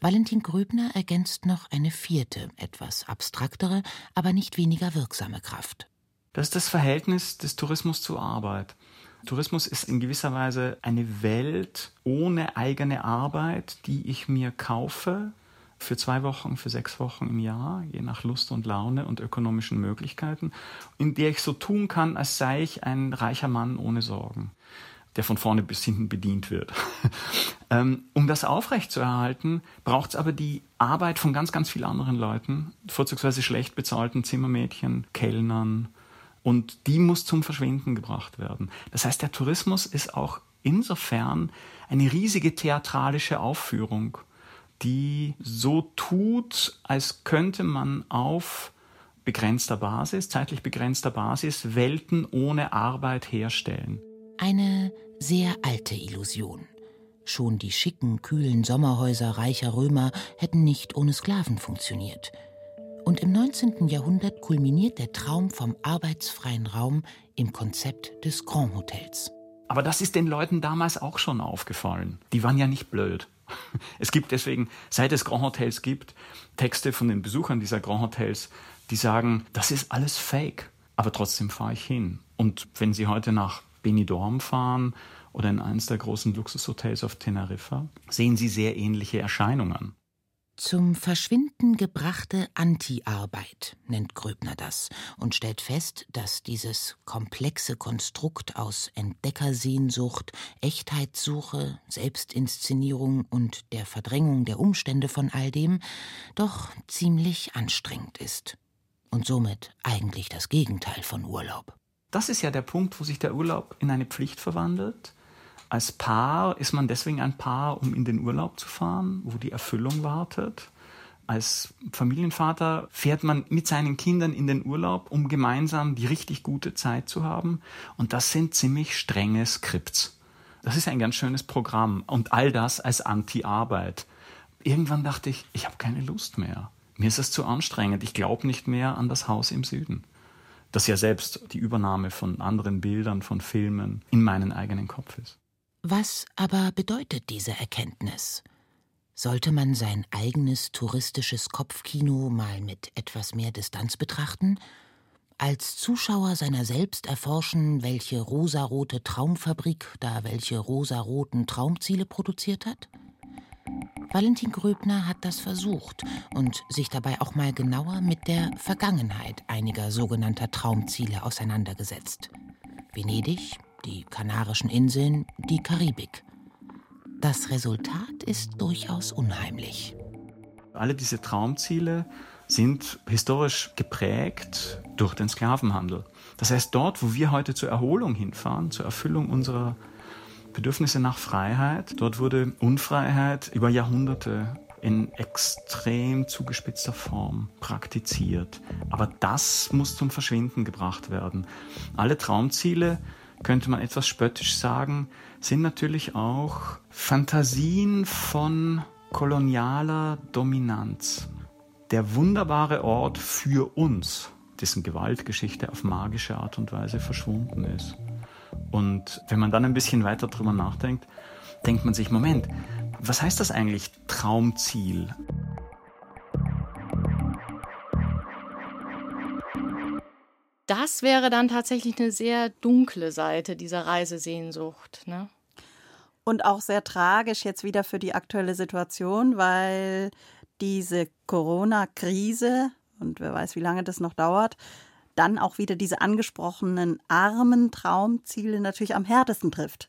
Valentin Gröbner ergänzt noch eine vierte, etwas abstraktere, aber nicht weniger wirksame Kraft. Das ist das Verhältnis des Tourismus zur Arbeit. Tourismus ist in gewisser Weise eine Welt ohne eigene Arbeit, die ich mir kaufe, für zwei Wochen, für sechs Wochen im Jahr, je nach Lust und Laune und ökonomischen Möglichkeiten, in der ich so tun kann, als sei ich ein reicher Mann ohne Sorgen, der von vorne bis hinten bedient wird. Ähm, um das aufrechtzuerhalten, braucht es aber die Arbeit von ganz, ganz vielen anderen Leuten, vorzugsweise schlecht bezahlten Zimmermädchen, Kellnern, und die muss zum Verschwinden gebracht werden. Das heißt, der Tourismus ist auch insofern eine riesige theatralische Aufführung die so tut, als könnte man auf begrenzter Basis, zeitlich begrenzter Basis, Welten ohne Arbeit herstellen. Eine sehr alte Illusion. Schon die schicken, kühlen Sommerhäuser reicher Römer hätten nicht ohne Sklaven funktioniert. Und im 19. Jahrhundert kulminiert der Traum vom arbeitsfreien Raum im Konzept des Grand Hotels. Aber das ist den Leuten damals auch schon aufgefallen. Die waren ja nicht blöd. Es gibt deswegen, seit es Grand Hotels gibt, Texte von den Besuchern dieser Grand Hotels, die sagen, das ist alles Fake, aber trotzdem fahre ich hin. Und wenn Sie heute nach Benidorm fahren oder in eines der großen Luxushotels auf Teneriffa, sehen Sie sehr ähnliche Erscheinungen. Zum Verschwinden gebrachte Anti-Arbeit nennt Gröbner das und stellt fest, dass dieses komplexe Konstrukt aus Entdeckersehnsucht, Echtheitssuche, Selbstinszenierung und der Verdrängung der Umstände von all dem doch ziemlich anstrengend ist. Und somit eigentlich das Gegenteil von Urlaub. Das ist ja der Punkt, wo sich der Urlaub in eine Pflicht verwandelt als Paar ist man deswegen ein Paar, um in den Urlaub zu fahren, wo die Erfüllung wartet. Als Familienvater fährt man mit seinen Kindern in den Urlaub, um gemeinsam die richtig gute Zeit zu haben. Und das sind ziemlich strenge Skripts. Das ist ein ganz schönes Programm. Und all das als Anti-Arbeit. Irgendwann dachte ich, ich habe keine Lust mehr. Mir ist es zu anstrengend. Ich glaube nicht mehr an das Haus im Süden. Das ja selbst die Übernahme von anderen Bildern, von Filmen in meinen eigenen Kopf ist. Was aber bedeutet diese Erkenntnis? Sollte man sein eigenes touristisches Kopfkino mal mit etwas mehr Distanz betrachten? Als Zuschauer seiner selbst erforschen, welche rosarote Traumfabrik da welche rosaroten Traumziele produziert hat? Valentin Gröbner hat das versucht und sich dabei auch mal genauer mit der Vergangenheit einiger sogenannter Traumziele auseinandergesetzt. Venedig, die Kanarischen Inseln, die Karibik. Das Resultat ist durchaus unheimlich. Alle diese Traumziele sind historisch geprägt durch den Sklavenhandel. Das heißt, dort, wo wir heute zur Erholung hinfahren, zur Erfüllung unserer Bedürfnisse nach Freiheit, dort wurde Unfreiheit über Jahrhunderte in extrem zugespitzter Form praktiziert. Aber das muss zum Verschwinden gebracht werden. Alle Traumziele könnte man etwas spöttisch sagen, sind natürlich auch Fantasien von kolonialer Dominanz. Der wunderbare Ort für uns, dessen Gewaltgeschichte auf magische Art und Weise verschwunden ist. Und wenn man dann ein bisschen weiter drüber nachdenkt, denkt man sich, Moment, was heißt das eigentlich Traumziel? Das wäre dann tatsächlich eine sehr dunkle Seite dieser Reisesehnsucht. Ne? Und auch sehr tragisch jetzt wieder für die aktuelle Situation, weil diese Corona-Krise, und wer weiß, wie lange das noch dauert, dann auch wieder diese angesprochenen armen Traumziele natürlich am härtesten trifft.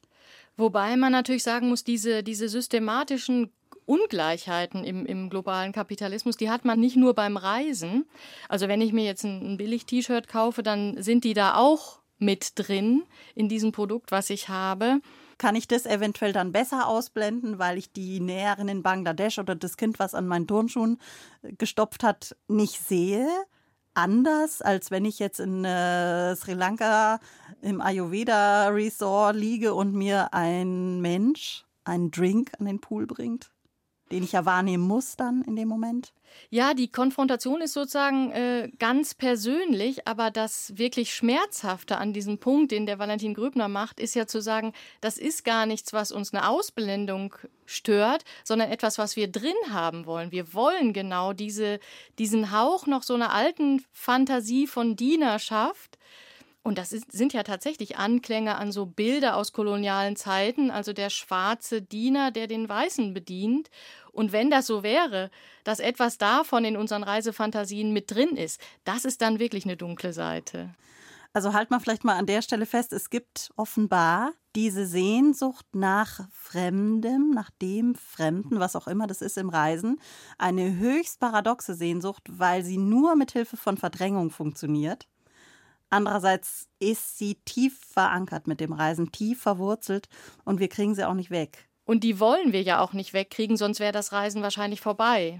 Wobei man natürlich sagen muss, diese, diese systematischen Ungleichheiten im, im globalen Kapitalismus, die hat man nicht nur beim Reisen. Also wenn ich mir jetzt ein, ein Billig-T-Shirt kaufe, dann sind die da auch mit drin in diesem Produkt, was ich habe. Kann ich das eventuell dann besser ausblenden, weil ich die Näherin in Bangladesch oder das Kind, was an meinen Turnschuhen äh, gestopft hat, nicht sehe? Anders, als wenn ich jetzt in äh, Sri Lanka im Ayurveda Resort liege und mir ein Mensch einen Drink an den Pool bringt? Den ich ja wahrnehmen muss dann in dem Moment? Ja, die Konfrontation ist sozusagen äh, ganz persönlich, aber das wirklich Schmerzhafte an diesem Punkt, den der Valentin Gröbner macht, ist ja zu sagen, das ist gar nichts, was uns eine Ausblendung stört, sondern etwas, was wir drin haben wollen. Wir wollen genau diese, diesen Hauch noch so einer alten Fantasie von Dienerschaft, und das ist, sind ja tatsächlich Anklänge an so Bilder aus kolonialen Zeiten, also der schwarze Diener, der den Weißen bedient Und wenn das so wäre, dass etwas davon in unseren Reisefantasien mit drin ist, das ist dann wirklich eine dunkle Seite. Also halt mal vielleicht mal an der Stelle fest, es gibt offenbar diese Sehnsucht nach Fremdem, nach dem Fremden, was auch immer das ist im Reisen, eine höchst paradoxe Sehnsucht, weil sie nur mit Hilfe von Verdrängung funktioniert. Andererseits ist sie tief verankert mit dem Reisen, tief verwurzelt und wir kriegen sie auch nicht weg. Und die wollen wir ja auch nicht wegkriegen, sonst wäre das Reisen wahrscheinlich vorbei.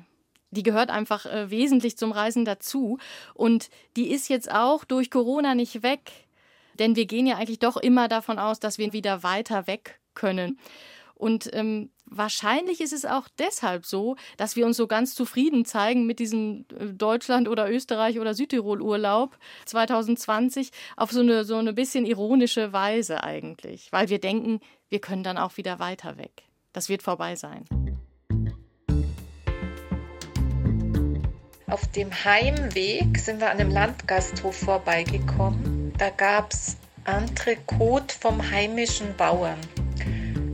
Die gehört einfach äh, wesentlich zum Reisen dazu. Und die ist jetzt auch durch Corona nicht weg. Denn wir gehen ja eigentlich doch immer davon aus, dass wir wieder weiter weg können. Und ähm, wahrscheinlich ist es auch deshalb so, dass wir uns so ganz zufrieden zeigen mit diesem äh, Deutschland- oder Österreich- oder Südtirol-Urlaub 2020 auf so eine, so eine bisschen ironische Weise eigentlich. Weil wir denken, wir können dann auch wieder weiter weg. Das wird vorbei sein. Auf dem Heimweg sind wir an einem Landgasthof vorbeigekommen. Da gab es Entrecote vom heimischen Bauern.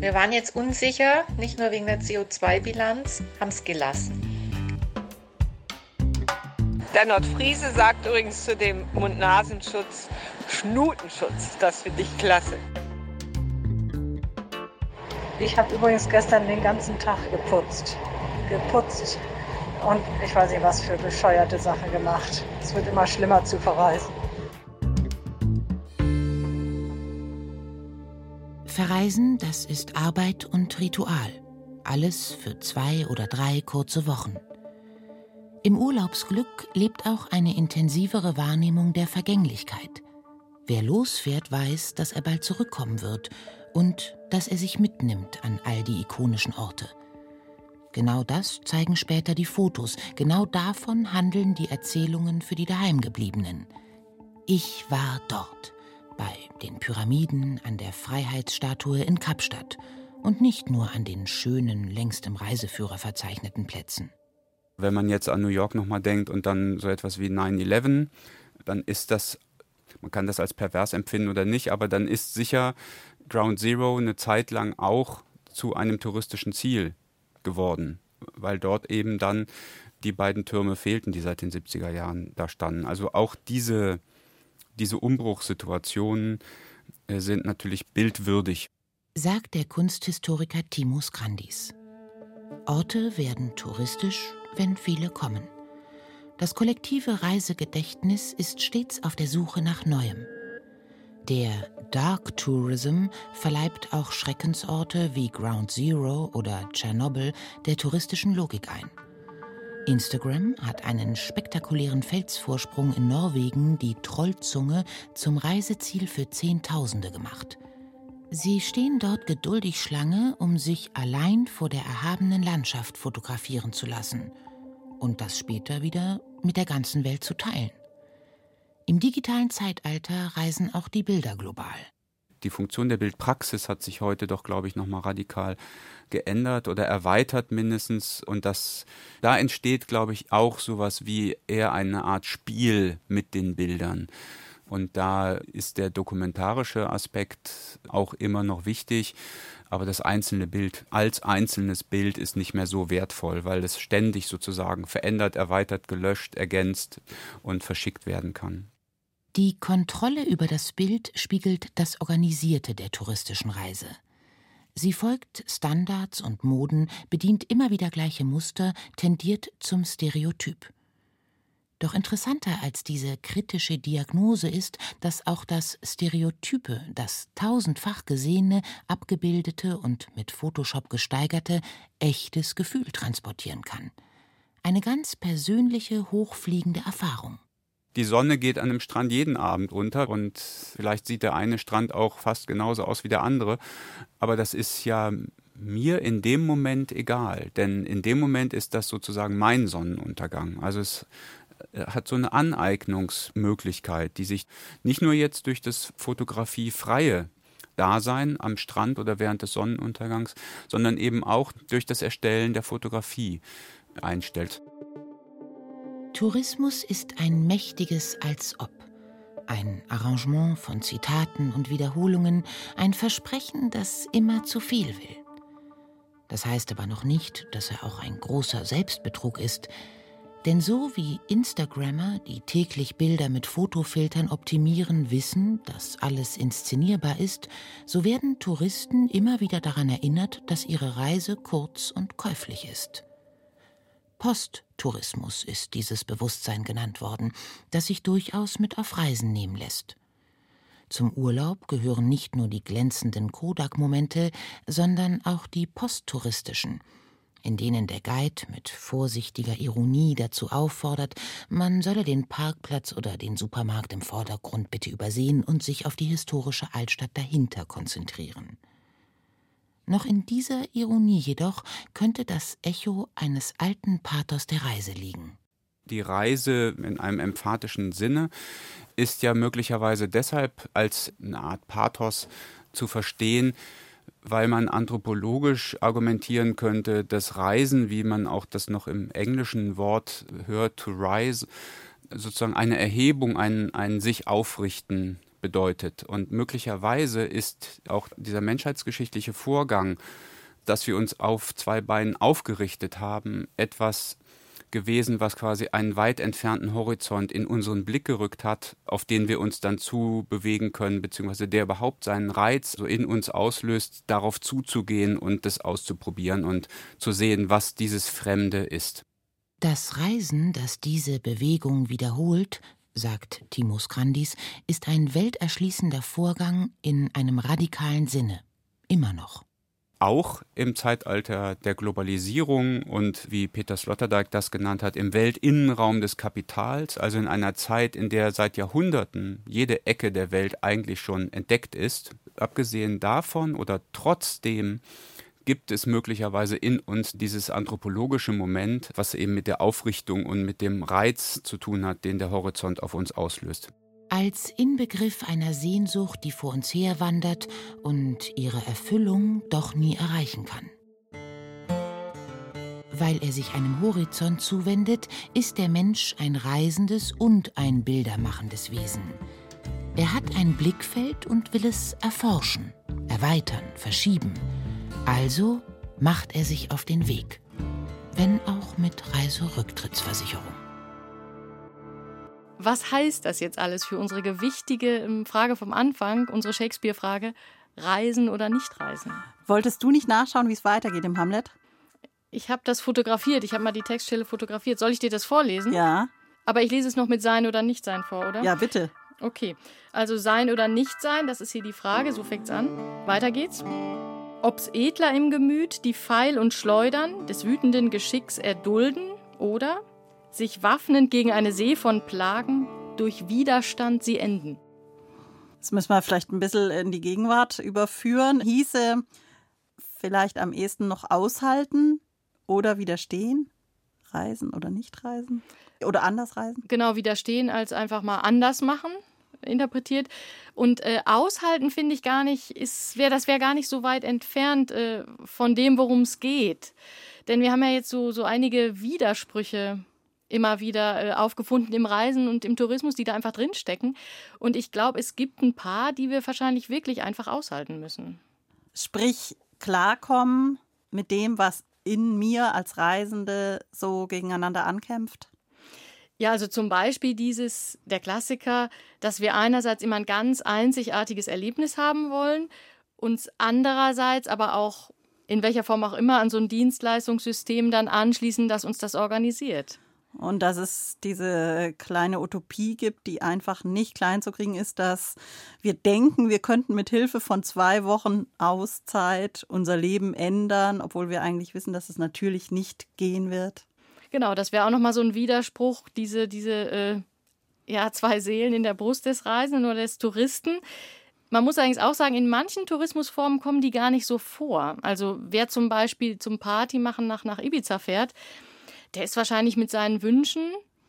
Wir waren jetzt unsicher, nicht nur wegen der CO2-Bilanz, haben es gelassen. Der Nordfriese sagt übrigens zu dem Mund-Nasenschutz Schnutenschutz. Das finde ich klasse. Ich habe übrigens gestern den ganzen Tag geputzt. Geputzt. Und ich weiß nicht, was für bescheuerte Sachen gemacht. Es wird immer schlimmer zu verreisen. Verreisen, das ist Arbeit und Ritual. Alles für zwei oder drei kurze Wochen. Im Urlaubsglück lebt auch eine intensivere Wahrnehmung der Vergänglichkeit. Wer losfährt, weiß, dass er bald zurückkommen wird und dass er sich mitnimmt an all die ikonischen Orte. Genau das zeigen später die Fotos, genau davon handeln die Erzählungen für die Daheimgebliebenen. Ich war dort den Pyramiden, an der Freiheitsstatue in Kapstadt und nicht nur an den schönen, längst im Reiseführer verzeichneten Plätzen. Wenn man jetzt an New York nochmal denkt und dann so etwas wie 9-11, dann ist das, man kann das als pervers empfinden oder nicht, aber dann ist sicher Ground Zero eine Zeit lang auch zu einem touristischen Ziel geworden, weil dort eben dann die beiden Türme fehlten, die seit den 70er Jahren da standen. Also auch diese diese Umbruchssituationen äh, sind natürlich bildwürdig. Sagt der Kunsthistoriker Timo Skrandis. Orte werden touristisch, wenn viele kommen. Das kollektive Reisegedächtnis ist stets auf der Suche nach Neuem. Der Dark Tourism verleibt auch Schreckensorte wie Ground Zero oder Tschernobyl der touristischen Logik ein. Instagram hat einen spektakulären Felsvorsprung in Norwegen, die Trollzunge, zum Reiseziel für Zehntausende gemacht. Sie stehen dort geduldig Schlange, um sich allein vor der erhabenen Landschaft fotografieren zu lassen und das später wieder mit der ganzen Welt zu teilen. Im digitalen Zeitalter reisen auch die Bilder global die Funktion der Bildpraxis hat sich heute doch, glaube ich, nochmal radikal geändert oder erweitert mindestens. Und das, da entsteht, glaube ich, auch sowas wie eher eine Art Spiel mit den Bildern. Und da ist der dokumentarische Aspekt auch immer noch wichtig. Aber das einzelne Bild als einzelnes Bild ist nicht mehr so wertvoll, weil es ständig sozusagen verändert, erweitert, gelöscht, ergänzt und verschickt werden kann. Die Kontrolle über das Bild spiegelt das Organisierte der touristischen Reise. Sie folgt Standards und Moden, bedient immer wieder gleiche Muster, tendiert zum Stereotyp. Doch interessanter als diese kritische Diagnose ist, dass auch das Stereotype, das tausendfach gesehene, abgebildete und mit Photoshop gesteigerte, echtes Gefühl transportieren kann. Eine ganz persönliche, hochfliegende Erfahrung die Sonne geht an einem Strand jeden Abend unter und vielleicht sieht der eine Strand auch fast genauso aus wie der andere. Aber das ist ja mir in dem Moment egal, denn in dem Moment ist das sozusagen mein Sonnenuntergang. Also es äh, hat so eine Aneignungsmöglichkeit, die sich nicht nur jetzt durch das fotografiefreie Dasein am Strand oder während des Sonnenuntergangs, sondern eben auch durch das Erstellen der Fotografie einstellt. Tourismus ist ein mächtiges Als ob. Ein Arrangement von Zitaten und Wiederholungen, ein Versprechen, das immer zu viel will. Das heißt aber noch nicht, dass er auch ein großer Selbstbetrug ist. Denn so wie Instagrammer, die täglich Bilder mit Fotofiltern optimieren, wissen, dass alles inszenierbar ist, so werden Touristen immer wieder daran erinnert, dass ihre Reise kurz und käuflich ist. Posttourismus ist dieses Bewusstsein genannt worden, das sich durchaus mit auf Reisen nehmen lässt. Zum Urlaub gehören nicht nur die glänzenden Kodak-Momente, sondern auch die posttouristischen – in denen der Guide mit vorsichtiger Ironie dazu auffordert, man solle den Parkplatz oder den Supermarkt im Vordergrund bitte übersehen und sich auf die historische Altstadt dahinter konzentrieren. Noch in dieser Ironie jedoch könnte das Echo eines alten Pathos der Reise liegen. Die Reise in einem emphatischen Sinne ist ja möglicherweise deshalb als eine Art Pathos zu verstehen, weil man anthropologisch argumentieren könnte, dass Reisen, wie man auch das noch im englischen Wort hört, to rise, sozusagen eine Erhebung, ein, ein sich aufrichten bedeutet. Und möglicherweise ist auch dieser menschheitsgeschichtliche Vorgang, dass wir uns auf zwei Beinen aufgerichtet haben, etwas gewesen, was quasi einen weit entfernten Horizont in unseren Blick gerückt hat, auf den wir uns dann zu bewegen können, beziehungsweise der überhaupt seinen Reiz so in uns auslöst, darauf zuzugehen und das auszuprobieren und zu sehen, was dieses Fremde ist. Das Reisen, das diese Bewegung wiederholt, sagt Timus Grandis, ist ein welterschließender Vorgang in einem radikalen Sinne. Immer noch auch im Zeitalter der Globalisierung und wie Peter Sloterdijk das genannt hat, im Weltinnenraum des Kapitals, also in einer Zeit, in der seit Jahrhunderten jede Ecke der Welt eigentlich schon entdeckt ist. Abgesehen davon oder trotzdem gibt es möglicherweise in uns dieses anthropologische Moment, was eben mit der Aufrichtung und mit dem Reiz zu tun hat, den der Horizont auf uns auslöst als Inbegriff einer Sehnsucht, die vor uns herwandert und ihre Erfüllung doch nie erreichen kann. Weil er sich einem Horizont zuwendet, ist der Mensch ein reisendes und ein bildermachendes Wesen. Er hat ein Blickfeld und will es erforschen, erweitern, verschieben. Also macht er sich auf den Weg, wenn auch mit Reiserücktrittsversicherung. Was heißt das jetzt alles für unsere gewichtige ähm, Frage vom Anfang, unsere Shakespeare-Frage, reisen oder nicht reisen? Wolltest du nicht nachschauen, wie es weitergeht im Hamlet? Ich habe das fotografiert, ich habe mal die Textstelle fotografiert. Soll ich dir das vorlesen? Ja. Aber ich lese es noch mit Sein oder Nicht-Sein vor, oder? Ja, bitte. Okay, also Sein oder Nicht-Sein, das ist hier die Frage, so fängt's an. Weiter geht's. Ob's edler im Gemüt die Pfeil und Schleudern des wütenden Geschicks erdulden oder sich waffnend gegen eine See von Plagen, durch Widerstand sie enden. Das müssen wir vielleicht ein bisschen in die Gegenwart überführen. Hieße vielleicht am ehesten noch aushalten oder widerstehen? Reisen oder nicht reisen? Oder anders reisen? Genau, widerstehen als einfach mal anders machen, interpretiert. Und äh, aushalten finde ich gar nicht, ist, wär, das wäre gar nicht so weit entfernt äh, von dem, worum es geht. Denn wir haben ja jetzt so, so einige Widersprüche immer wieder äh, aufgefunden im Reisen und im Tourismus, die da einfach drinstecken. Und ich glaube, es gibt ein paar, die wir wahrscheinlich wirklich einfach aushalten müssen. Sprich, klarkommen mit dem, was in mir als Reisende so gegeneinander ankämpft? Ja, also zum Beispiel dieses, der Klassiker, dass wir einerseits immer ein ganz einzigartiges Erlebnis haben wollen, uns andererseits aber auch in welcher Form auch immer an so ein Dienstleistungssystem dann anschließen, das uns das organisiert. Und dass es diese kleine Utopie gibt, die einfach nicht klein zu kriegen ist, dass wir denken, wir könnten mit Hilfe von zwei Wochen Auszeit unser Leben ändern, obwohl wir eigentlich wissen, dass es natürlich nicht gehen wird. Genau, das wäre auch nochmal so ein Widerspruch, diese, diese äh, ja, zwei Seelen in der Brust des Reisenden oder des Touristen. Man muss eigentlich auch sagen, in manchen Tourismusformen kommen die gar nicht so vor. Also wer zum Beispiel zum Party machen nach, nach Ibiza fährt, der ist wahrscheinlich mit seinen Wünschen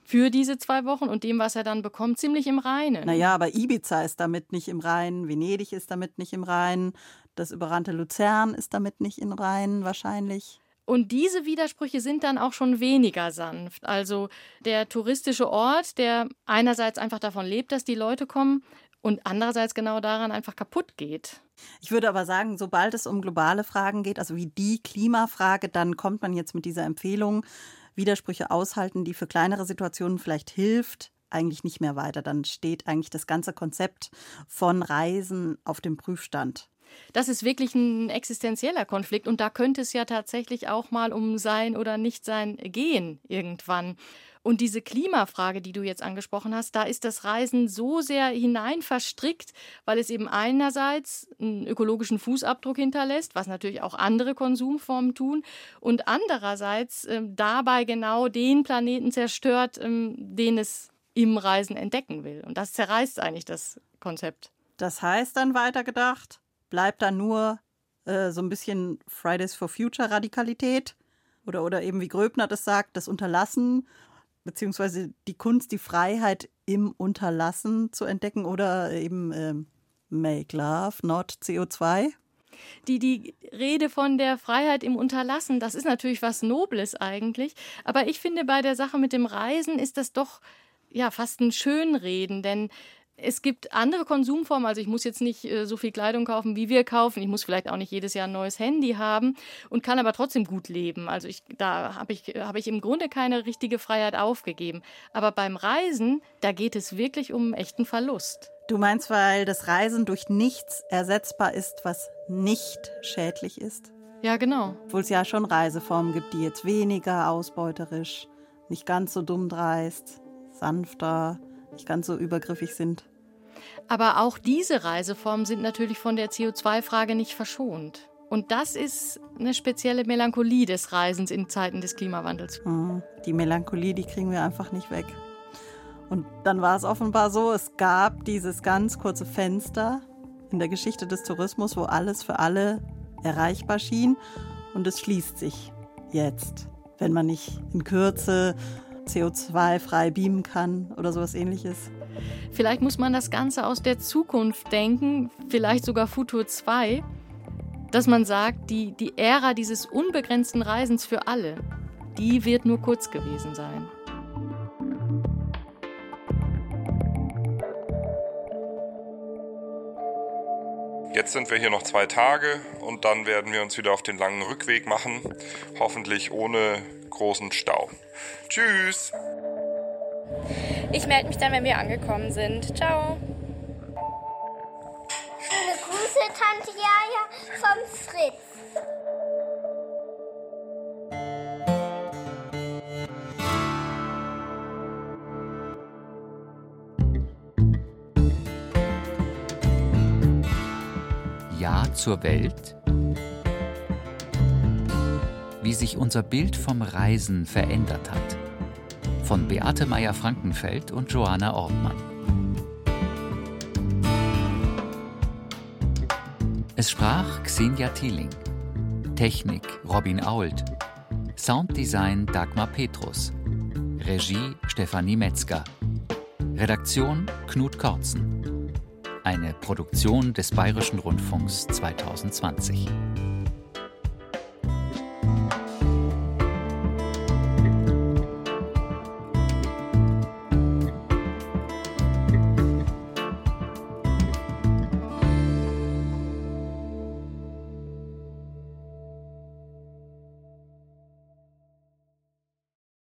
für diese zwei Wochen und dem, was er dann bekommt, ziemlich im Reinen. Naja, aber Ibiza ist damit nicht im Reinen, Venedig ist damit nicht im Reinen, das überrannte Luzern ist damit nicht im Reinen wahrscheinlich. Und diese Widersprüche sind dann auch schon weniger sanft. Also der touristische Ort, der einerseits einfach davon lebt, dass die Leute kommen und andererseits genau daran einfach kaputt geht. Ich würde aber sagen, sobald es um globale Fragen geht, also wie die Klimafrage, dann kommt man jetzt mit dieser Empfehlung, Widersprüche aushalten, die für kleinere Situationen vielleicht hilft, eigentlich nicht mehr weiter. Dann steht eigentlich das ganze Konzept von Reisen auf dem Prüfstand. Das ist wirklich ein existenzieller Konflikt und da könnte es ja tatsächlich auch mal um sein oder nicht sein gehen irgendwann. Und diese Klimafrage, die du jetzt angesprochen hast, da ist das Reisen so sehr hinein verstrickt, weil es eben einerseits einen ökologischen Fußabdruck hinterlässt, was natürlich auch andere Konsumformen tun, und andererseits äh, dabei genau den Planeten zerstört, ähm, den es im Reisen entdecken will. Und das zerreißt eigentlich das Konzept. Das heißt dann weitergedacht, bleibt dann nur äh, so ein bisschen Fridays for Future Radikalität oder, oder eben wie Gröbner das sagt, das Unterlassen beziehungsweise die Kunst, die Freiheit im Unterlassen zu entdecken oder eben äh, Make Love, not CO2. Die, die Rede von der Freiheit im Unterlassen, das ist natürlich was Nobles eigentlich. Aber ich finde, bei der Sache mit dem Reisen ist das doch ja fast ein Schönreden, denn es gibt andere Konsumformen, also ich muss jetzt nicht äh, so viel Kleidung kaufen, wie wir kaufen. Ich muss vielleicht auch nicht jedes Jahr ein neues Handy haben und kann aber trotzdem gut leben. Also ich, da habe ich, hab ich im Grunde keine richtige Freiheit aufgegeben. Aber beim Reisen, da geht es wirklich um echten Verlust. Du meinst, weil das Reisen durch nichts ersetzbar ist, was nicht schädlich ist? Ja, genau. Obwohl es ja schon Reiseformen gibt, die jetzt weniger ausbeuterisch, nicht ganz so dumm dreist, sanfter, nicht ganz so übergriffig sind. Aber auch diese Reiseformen sind natürlich von der CO2-Frage nicht verschont. Und das ist eine spezielle Melancholie des Reisens in Zeiten des Klimawandels. Mhm. Die Melancholie, die kriegen wir einfach nicht weg. Und dann war es offenbar so, es gab dieses ganz kurze Fenster in der Geschichte des Tourismus, wo alles für alle erreichbar schien. Und es schließt sich jetzt, wenn man nicht in Kürze CO2-frei beamen kann oder sowas ähnliches. Vielleicht muss man das Ganze aus der Zukunft denken, vielleicht sogar Futur 2, dass man sagt, die, die Ära dieses unbegrenzten Reisens für alle, die wird nur kurz gewesen sein. Jetzt sind wir hier noch zwei Tage und dann werden wir uns wieder auf den langen Rückweg machen, hoffentlich ohne großen Stau. Tschüss! Ich melde mich dann, wenn wir angekommen sind. Ciao! Schöne Grüße, Tante Jaja vom Fritz. Zur Welt wie sich unser Bild vom Reisen verändert hat. Von Beate Meyer-Frankenfeld und Joanna Ortmann. Es sprach Xenia Thieling. Technik Robin Ault. Sounddesign Dagmar Petrus. Regie Stefanie Metzger. Redaktion Knut Kortzen. Eine Produktion des Bayerischen Rundfunks 2020.